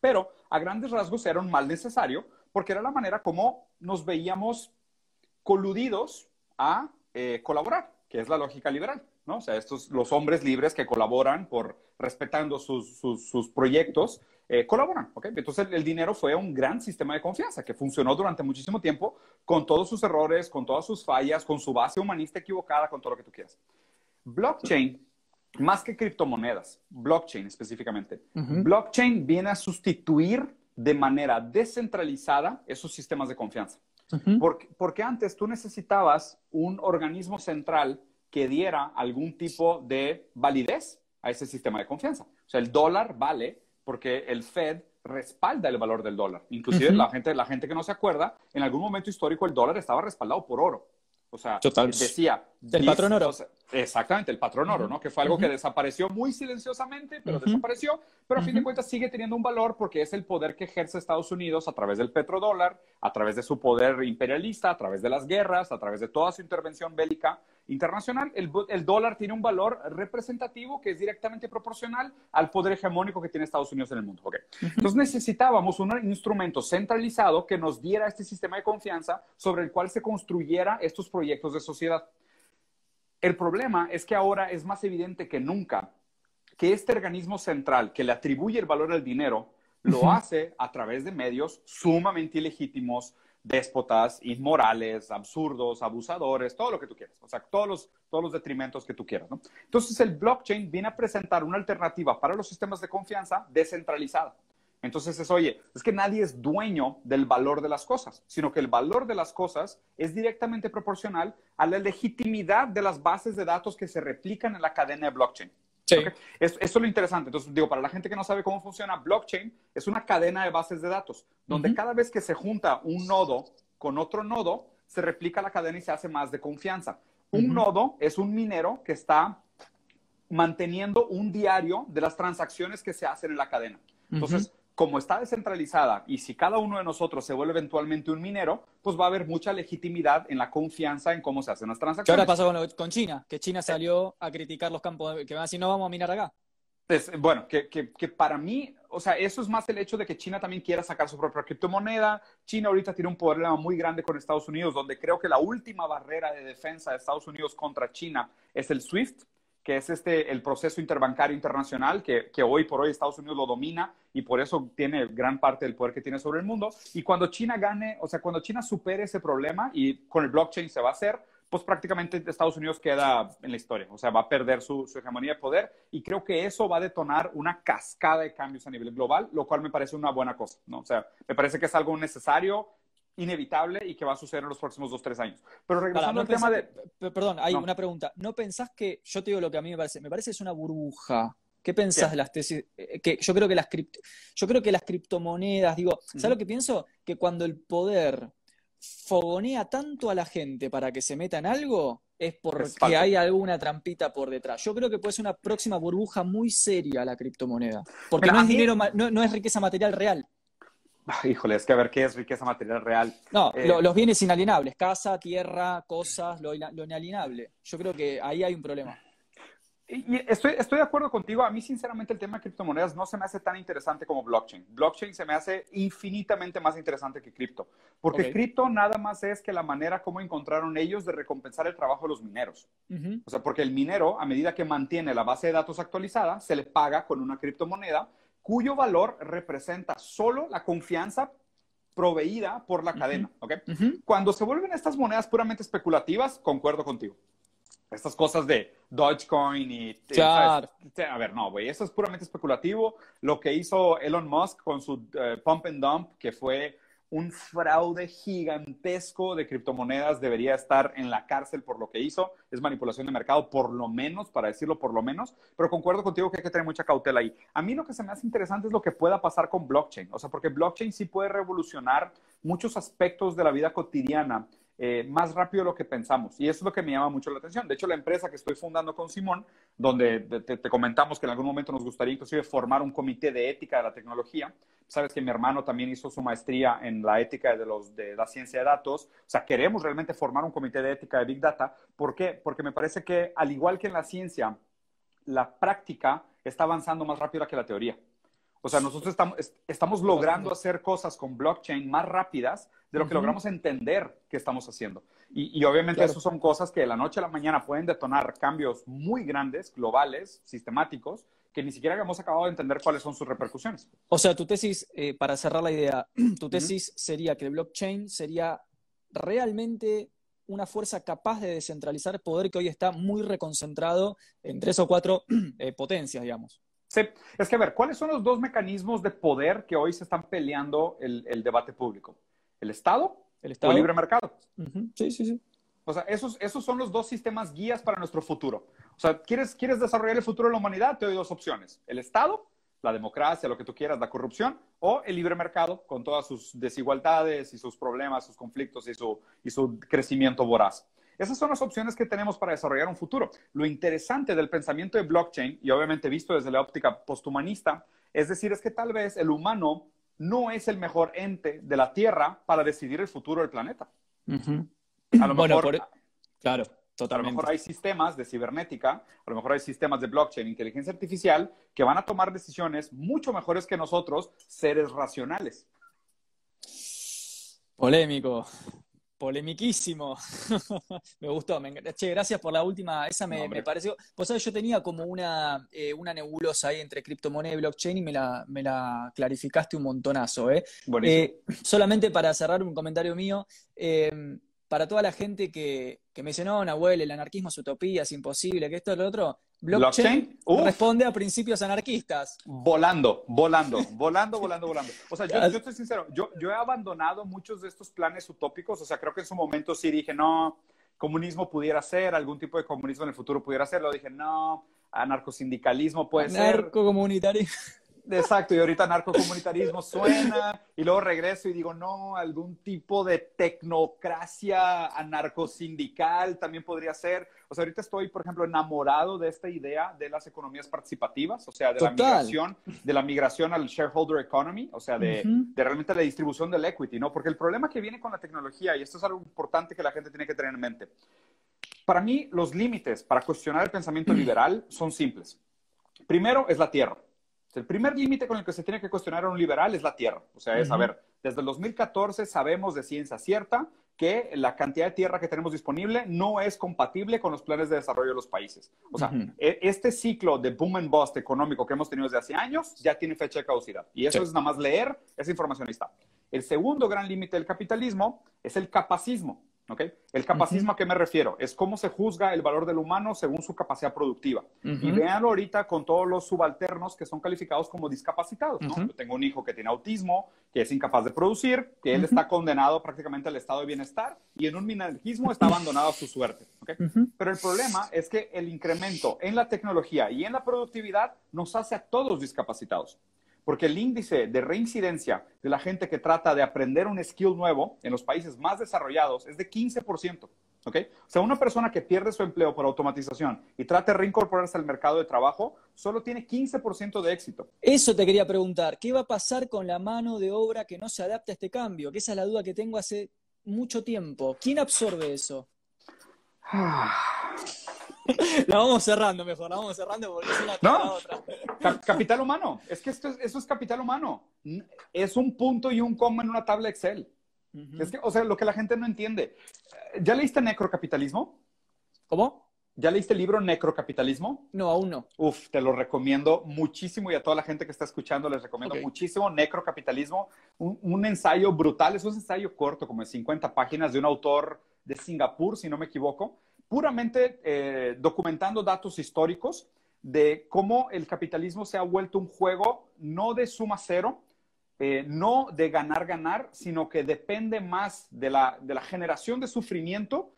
Pero a grandes rasgos era un mal necesario porque era la manera como nos veíamos coludidos a eh, colaborar, que es la lógica liberal. ¿no? O sea, estos, los hombres libres que colaboran por respetando sus, sus, sus proyectos eh, colaboran. ¿okay? Entonces el, dinero fue un gran sistema de confianza que funcionó durante muchísimo tiempo con todos sus errores, con todas sus fallas, con su base humanista equivocada, con todo lo que tú quieras. Blockchain, más que criptomonedas, blockchain específicamente, blockchain viene a sustituir de manera descentralizada esos sistemas de confianza. Porque, porque antes tú necesitabas un organismo central que diera algún tipo de validez a ese sistema de confianza. O sea, el dólar vale porque el Fed respalda el valor del dólar. Inclusive la, gente, la gente que no se acuerda, en algún momento histórico el dólar estaba respaldado por oro. O sea, decía... El patrón oro. Exactamente, el patrón oro, ¿no? Que fue algo que desapareció muy silenciosamente, pero desapareció, pero a fin de cuentas sigue teniendo un valor porque es el poder que ejerce Estados Unidos a través del petrodólar, a través de su poder imperialista, a través de las guerras, a través de toda su intervención bélica internacional. El, el dólar tiene un valor representativo que es directamente proporcional al poder hegemónico que tiene Estados Unidos en el mundo. Okay. Entonces necesitábamos un instrumento centralizado que nos diera este sistema de confianza sobre el cual se construyera estos proyectos de sociedad. El problema es que ahora es más evidente que nunca que este organismo central que le atribuye el valor al dinero lo hace a través de medios sumamente ilegítimos, déspotas, inmorales, absurdos, abusadores, todo lo que tú quieras, o sea, todos los, todos los detrimentos que tú quieras. ¿no? Entonces, el blockchain viene a presentar una alternativa para los sistemas de confianza descentralizada. Entonces es, oye, es que nadie es dueño del valor de las cosas, sino que el valor de las cosas es directamente proporcional a la legitimidad de las bases de datos que se replican en la cadena de blockchain. Sí. eso es lo interesante. Entonces, digo, para la gente que no sabe cómo funciona, blockchain es una cadena de bases de datos, donde cada vez que se junta un nodo con otro nodo, se replica la cadena y se hace más de confianza. Un nodo es un minero que está manteniendo un diario de las transacciones que se hacen en la cadena. Entonces, como está descentralizada y si cada uno de nosotros se vuelve eventualmente un minero, pues va a haber mucha legitimidad en la confianza en cómo se hacen las transacciones. ¿Qué ahora pasó con, China? Que China salió a criticar los campos, que van a decir, no vamos a minar acá. Es, bueno, que, que, que, para mí, o sea, eso es más el hecho de que China también quiera sacar su propia criptomoneda. China ahorita tiene un problema muy grande con Estados Unidos, donde creo que la última barrera de defensa de Estados Unidos contra China es el SWIFT que es este, el proceso interbancario internacional, que, que, hoy por hoy Estados Unidos lo domina y por eso tiene gran parte del poder que tiene sobre el mundo. Y cuando China gane, o sea, cuando China supere ese problema y con el blockchain se va a hacer, pues prácticamente Estados Unidos queda en la historia, o sea, va a perder su, su hegemonía de poder y creo que eso va a detonar una cascada de cambios a nivel global, lo cual me parece una buena cosa, ¿no? O sea, me parece que es algo necesario, inevitable y que va a suceder en los próximos dos, tres años. Pero regresando al tema de... Perdón, hay una pregunta. ¿No pensás que, yo te digo lo que a mí me parece, me parece que es una burbuja? ¿Qué pensás de las tesis? Eh, que yo creo que las yo creo que las criptomonedas, digo, ¿sabes lo que pienso? Que cuando el poder fogonea tanto a la gente para que se meta en algo, es porque hay alguna trampita por detrás. Yo creo que puede ser una próxima burbuja muy seria la criptomoneda. Porque no es dinero, no, no es riqueza material real. [laughs] Híjole, es que a ver qué es riqueza material real. No, eh, los bienes inalienables, casa, tierra, cosas, lo, inalienable. Yo creo que ahí hay un problema. Y estoy, estoy de acuerdo contigo. A mí, sinceramente, el tema de criptomonedas no se me hace tan interesante como blockchain. Blockchain se me hace infinitamente más interesante que cripto. Porque cripto nada más es que la manera como encontraron ellos de recompensar el trabajo de los mineros. O sea, porque el minero, a medida que mantiene la base de datos actualizada, se le paga con una criptomoneda cuyo valor representa solo la confianza proveída por la cadena. Cuando se vuelven estas monedas puramente especulativas, concuerdo contigo. Estas cosas de Dogecoin y... Claro. A ver, no, güey, eso es puramente especulativo. Lo que hizo Elon Musk con su eh, pump and dump, que fue un fraude gigantesco de criptomonedas, debería estar en la cárcel por lo que hizo. Es manipulación de mercado, por lo menos, para decirlo por lo menos. Pero concuerdo contigo que hay que tener mucha cautela ahí. A mí lo que se me hace interesante es lo que pueda pasar con blockchain. O sea, porque blockchain sí puede revolucionar muchos aspectos de la vida cotidiana eh, más rápido de lo que pensamos. Y eso es lo que me llama mucho la atención. De hecho, la empresa que estoy fundando con Simón, donde te, comentamos que en algún momento nos gustaría inclusive formar un comité de ética de la tecnología. Sabes que mi hermano también hizo su maestría en la ética de, los, de la ciencia de datos. O sea, queremos realmente formar un comité de ética de Big Data. ¿Por qué? Porque me parece que, al igual que en la ciencia, la práctica está avanzando más rápido que la teoría. O sea, nosotros estamos, estamos logrando hacer cosas con blockchain más rápidas de lo que logramos entender que estamos haciendo. Y, obviamente eso son cosas que de la noche a la mañana pueden detonar cambios muy grandes, globales, sistemáticos, que ni siquiera hemos acabado de entender cuáles son sus repercusiones. O sea, tu tesis, eh, para cerrar la idea, [clears throat] tu tesis sería que el blockchain sería realmente una fuerza capaz de descentralizar poder que hoy está muy reconcentrado en tres o cuatro [clears throat] eh, potencias, digamos. Sí, es que a ver, ¿cuáles son los dos mecanismos de poder que hoy se están peleando el, debate público? ¿El Estado, el Estado o el libre mercado? Sí, sí, sí. O sea, esos, esos son los dos sistemas guías para nuestro futuro. O sea, ¿quieres, ¿quieres desarrollar el futuro de la humanidad? Te doy dos opciones. El Estado, la democracia, lo que tú quieras, la corrupción, o el libre mercado con todas sus desigualdades y sus problemas, sus conflictos y su, y su crecimiento voraz. Esas son las opciones que tenemos para desarrollar un futuro. Lo interesante del pensamiento de blockchain, y obviamente visto desde la óptica posthumanista, es decir, es que tal vez el humano no es el mejor ente de la Tierra para decidir el futuro del planeta. A lo mejor, claro, totalmente. A lo mejor hay sistemas de cibernética, a lo mejor hay sistemas de blockchain, inteligencia artificial, que van a tomar decisiones mucho mejores que nosotros, seres racionales. Polémico. Polemiquísimo. [laughs] me gustó. Me... Che, gracias por la última. Esa me, me pareció. Vos sabés, yo tenía como una, eh, una nebulosa ahí entre criptomoneda y blockchain y me la, me la clarificaste un montonazo. ¿eh? eh solamente para cerrar un comentario mío. Eh, para toda la gente que, que me dice, no, Nahuel, el anarquismo es utopía, es imposible, que esto es lo otro, blockchain, responde a principios anarquistas. Volando, volando, volando, volando, volando. O sea, yo, yo estoy sincero, yo, yo he abandonado muchos de estos planes utópicos, o sea, creo que en su momento sí dije, no, comunismo pudiera ser, algún tipo de comunismo en el futuro pudiera ser, lo dije, no, anarcosindicalismo puede ser. Anarcocomunitario. Exacto, y ahorita narcocomunitarismo suena, y luego regreso y digo, no, algún tipo de tecnocracia anarcosindical también podría ser. O sea, ahorita estoy, por ejemplo, enamorado de esta idea de las economías participativas, o sea, de la migración, de la migración al shareholder economy, o sea, de, de realmente la distribución del equity, ¿no? Porque el problema que viene con la tecnología, y esto es algo importante que la gente tiene que tener en mente, para mí los límites para cuestionar el pensamiento [clears throat] liberal son simples. Primero es la tierra. El primer límite con el que se tiene que cuestionar a un liberal es la tierra. O sea, es, a ver, desde el 2014 sabemos de ciencia cierta que la cantidad de tierra que tenemos disponible no es compatible con los planes de desarrollo de los países. O sea, e, este ciclo de boom and bust económico que hemos tenido desde hace años ya tiene fecha de caducidad. Y eso es nada más leer esa información está. El segundo gran límite del capitalismo es el capacismo. El capacismo a qué me refiero? Es cómo se juzga el valor del humano según su capacidad productiva. Y véanlo ahorita con todos los subalternos que son calificados como discapacitados. Yo tengo un hijo que tiene autismo, que es incapaz de producir, que él está condenado prácticamente al estado de bienestar y en un minarquismo está abandonado a su suerte. Pero el problema es que el incremento en la tecnología y en la productividad nos hace a todos discapacitados porque el índice de reincidencia de la gente que trata de aprender un skill nuevo en los países más desarrollados es de 15%. ¿ok? O sea, una persona que pierde su empleo por automatización y trata de reincorporarse al mercado de trabajo, solo tiene 15% de éxito. Eso te quería preguntar, ¿qué va a pasar con la mano de obra que no se adapta a este cambio? Que esa es la duda que tengo hace mucho tiempo. ¿Quién absorbe eso? [laughs] la vamos cerrando mejor, la vamos cerrando porque es una no. otra. capital humano, es que esto es, eso es capital humano. Es un punto y un coma en una tabla Excel. Es que, o sea, lo que la gente no entiende. ¿Ya leíste Necrocapitalismo? ¿Cómo? ¿Ya leíste el libro Necrocapitalismo? No, aún no. Uf, te lo recomiendo muchísimo y a toda la gente que está escuchando les recomiendo muchísimo Necrocapitalismo. Un, un, ensayo brutal, es un ensayo corto, como de 50 páginas de un autor de Singapur, si no me equivoco, puramente eh, documentando datos históricos de cómo el capitalismo se ha vuelto un juego no de suma cero, eh, no de ganar, ganar, sino que depende más de la, de la generación de sufrimiento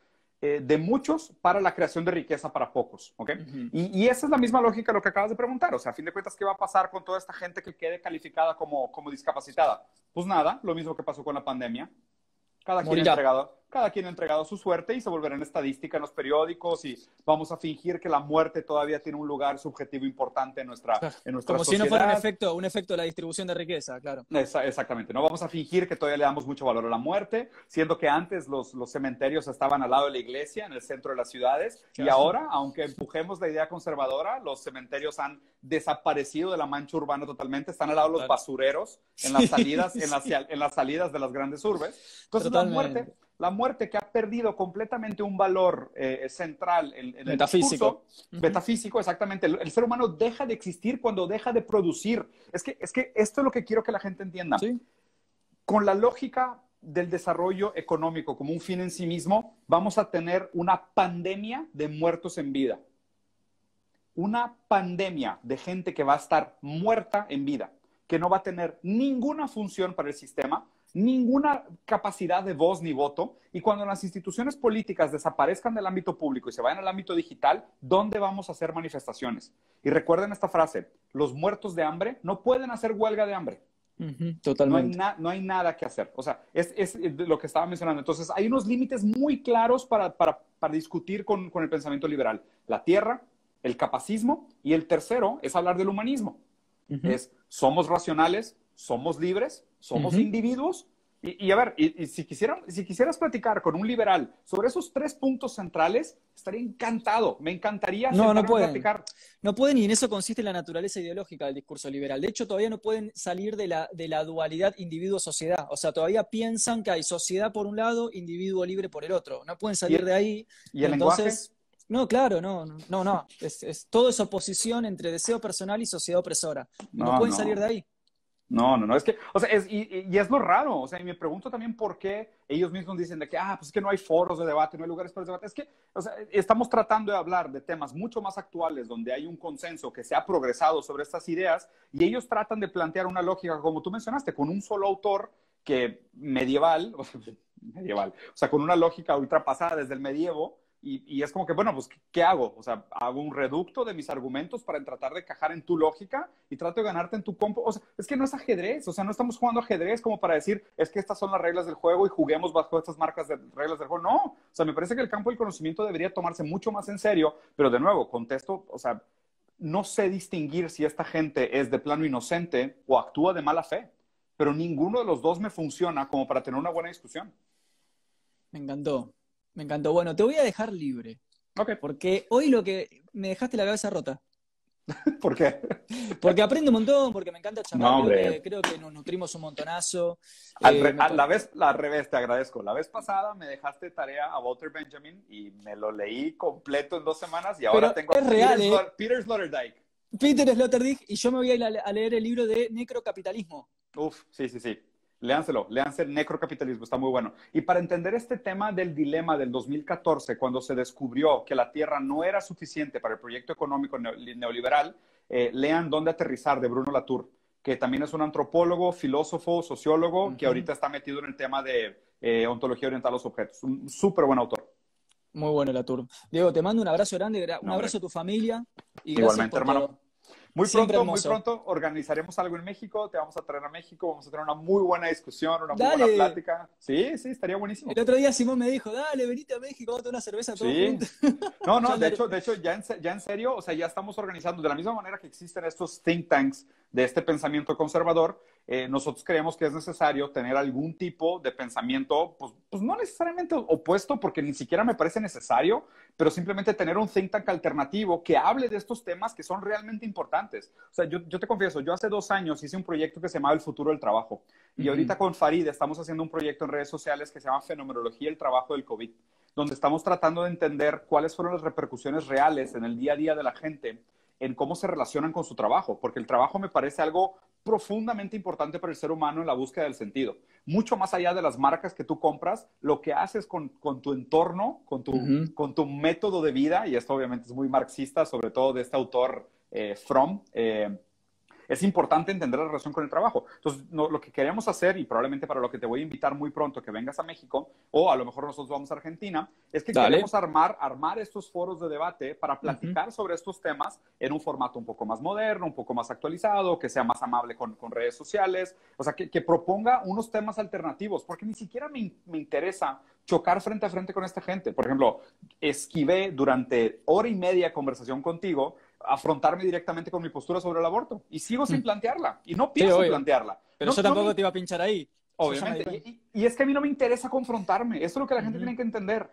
eh, de muchos para la creación de riqueza para pocos. ¿okay? y, y, esa es la misma lógica de lo que acabas de preguntar. O sea, a fin de cuentas, ¿qué va a pasar con toda esta gente que quede calificada como, como discapacitada? Pues nada, lo mismo que pasó con la pandemia. Cada quien, entregado, cada quien ha entregado su suerte y se volverá en estadística en los periódicos y vamos a fingir que la muerte todavía tiene un lugar subjetivo importante en nuestra, en nuestra Como si no fuera un efecto, un efecto de la distribución de riqueza, claro. exactamente. No vamos a fingir que todavía le damos mucho valor a la muerte, siendo que antes los, los cementerios estaban al lado de la iglesia, en el centro de las ciudades, y ahora, aunque empujemos la idea conservadora, los cementerios han desaparecido de la mancha urbana totalmente, están al lado de los basureros en [laughs] las salidas, en, las, en las salidas de las grandes urbes. Entonces la muerte, la muerte que ha perdido completamente un valor eh, central en, el metafísico. metafísico, exactamente. El, ser humano deja de existir cuando deja de producir. Es que, es que esto es lo que quiero que la gente entienda. Con la lógica del desarrollo económico como un fin en sí mismo, vamos a tener una pandemia de muertos en vida una pandemia de gente que va a estar muerta en vida, que no va a tener ninguna función para el sistema, ninguna capacidad de voz ni voto, y cuando las instituciones políticas desaparezcan del ámbito público y se vayan al ámbito digital, ¿dónde vamos a hacer manifestaciones? Y recuerden esta frase, los muertos de hambre no pueden hacer huelga de hambre. totalmente. No hay, nada que hacer. O sea, es, lo que estaba mencionando. Entonces, hay unos límites muy claros para, discutir con, con el pensamiento liberal. La tierra, el capacismo y el tercero es hablar del humanismo. Es, somos racionales, somos libres, somos individuos, Y, a ver, y, si, quisieran, si quisieras platicar con un liberal sobre esos tres puntos centrales, estaría encantado. Me encantaría no, no pueden. platicar. No pueden, y en eso consiste la naturaleza ideológica del discurso liberal. De hecho, todavía no pueden salir de la, de la dualidad individuo-sociedad. O sea, todavía piensan que hay sociedad por un lado, individuo libre por el otro. No pueden salir de ahí. ¿Y el lenguaje? No, claro, no, no, no. Es, es todo es oposición entre deseo personal y sociedad opresora. No, pueden salir de ahí. No, no, no, es que, o sea, es, y, y, es lo raro, o sea, y me pregunto también por qué ellos mismos dicen de que, ah, pues es que no hay foros de debate, no hay lugares para el debate. Es que, o sea, estamos tratando de hablar de temas mucho más actuales, donde hay un consenso que se ha progresado sobre estas ideas, y ellos tratan de plantear una lógica, como tú mencionaste, con un solo autor que medieval, [laughs] medieval, o sea, con una lógica ultrapasada desde el medievo, y, es como que, bueno, pues, ¿qué hago? O sea, hago un reducto de mis argumentos para tratar de cajar en tu lógica y trato de ganarte en tu compo. O sea, es que no es ajedrez, o sea, no estamos jugando ajedrez como para decir, es que estas son las reglas del juego y juguemos bajo estas marcas de reglas del juego. No, o sea, me parece que el campo del conocimiento debería tomarse mucho más en serio, pero de nuevo, contesto, o sea, no sé distinguir si esta gente es de plano inocente o actúa de mala fe, pero ninguno de los dos me funciona como para tener una buena discusión. Me encantó. Me encantó. Bueno, te voy a dejar libre. Ok. Porque hoy lo que me dejaste la cabeza rota. [laughs] ¿Por qué? Porque aprendo un montón, porque me encanta charlar. creo, que, nos nutrimos un montonazo. Al, eh, la vez, la revés, te agradezco. La vez pasada me dejaste tarea a Walter Benjamin y me lo leí completo en dos semanas y ahora tengo es real, Peter, ¿eh? Peter Sloterdijk. Peter Sloterdijk y yo me voy a ir a leer el libro de Necrocapitalismo. Uf, sí, sí, sí. Léanselo, léanse el necrocapitalismo, está muy bueno. Y para entender este tema del dilema del 2014, cuando se descubrió que la Tierra no era suficiente para el proyecto económico neoliberal, eh, lean Dónde aterrizar de Bruno Latour, que también es un antropólogo, filósofo, sociólogo, que ahorita está metido en el tema de eh, ontología oriental a los objetos. Un súper buen autor. Muy bueno Latour. Diego, te mando un abrazo grande, un abrazo a tu familia. Y Igualmente, hermano. Muy pronto, muy pronto organizaremos algo en México, te vamos a traer a México, vamos a tener una muy buena discusión, una muy buena plática. Sí, sí, estaría buenísimo. El otro día Simón me dijo, dale, venite a México, vamos a una cerveza todos sí. [laughs] No, no, de hecho, de hecho ya, en, ya en serio, o sea, ya estamos organizando, de la misma manera que existen estos think tanks de este pensamiento conservador, eh, nosotros creemos que es necesario tener algún tipo de pensamiento, pues, pues, no necesariamente opuesto, porque ni siquiera me parece necesario, pero simplemente tener un think tank alternativo que hable de estos temas que son realmente importantes. O sea, yo, yo te confieso, yo hace dos años hice un proyecto que se llamaba El futuro del trabajo. Y ahorita con Farid estamos haciendo un proyecto en redes sociales que se llama Fenomenología del Trabajo del COVID, donde estamos tratando de entender cuáles fueron las repercusiones reales en el día a día de la gente en cómo se relacionan con su trabajo, porque el trabajo me parece algo profundamente importante para el ser humano en la búsqueda del sentido. Mucho más allá de las marcas que tú compras, lo que haces con, tu entorno, con tu, con tu método de vida, y esto obviamente es muy marxista, sobre todo de este autor eh, Fromm, eh, es importante entender la relación con el trabajo. Entonces, lo que queremos hacer, y probablemente para lo que te voy a invitar muy pronto, que vengas a México, o a lo mejor nosotros vamos a Argentina, es que queremos armar, armar estos foros de debate para platicar sobre estos temas en un formato un poco más moderno, un poco más actualizado, que sea más amable con, con redes sociales, o sea, que, que, proponga unos temas alternativos, porque ni siquiera me, me interesa chocar frente a frente con esta gente. Por ejemplo, esquivé durante hora y media conversación contigo afrontarme directamente con mi postura sobre el aborto. Y sigo sin mm. plantearla. Y no pienso plantearla. Pero eso tampoco te iba a pinchar ahí. Obviamente. Y, es que a mí no me interesa confrontarme. Eso es lo que la gente tiene que entender.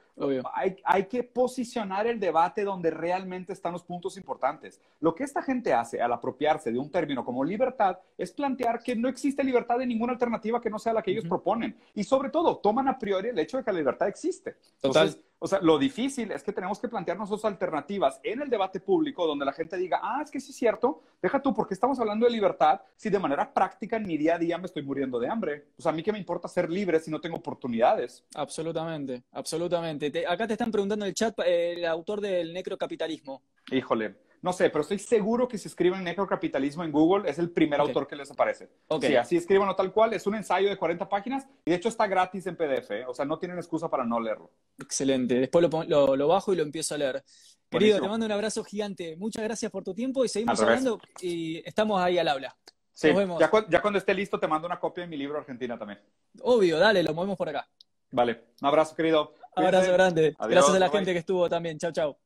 Hay, hay, que posicionar el debate donde realmente están los puntos importantes. Lo que esta gente hace al apropiarse de un término como libertad es plantear que no existe libertad de ninguna alternativa que no sea la que ellos proponen. Y sobre todo, toman a priori el hecho de que la libertad existe. Entonces, o sea, lo difícil es que tenemos que plantearnos dos alternativas en el debate público donde la gente diga, ah, es que sí es cierto, deja tú, ¿por qué estamos hablando de libertad si de manera práctica en mi día a día me estoy muriendo de hambre? O sea, a mí qué me importa ser libre si no tengo oportunidades. Absolutamente, absolutamente. acá te están preguntando en el chat eh, el autor del necrocapitalismo. Híjole, no sé, pero estoy seguro que si escriben necrocapitalismo en Google es el primer autor que les aparece. Okay. Sí, así escriban tal cual, es un ensayo de 40 páginas y de hecho está gratis en PDF, ¿eh? o sea, no tienen excusa para no leerlo. Excelente, después lo, lo, bajo y lo empiezo a leer. Querido, te mando un abrazo gigante, muchas gracias por tu tiempo y seguimos hablando y estamos ahí al habla. Sí, Nos vemos. Ya, ya cuando esté listo te mando una copia de mi libro Argentina también. Obvio, dale, lo movemos por acá. Vale, un abrazo querido. Un abrazo grande. Gracias a la gente que estuvo también. Chao, chao.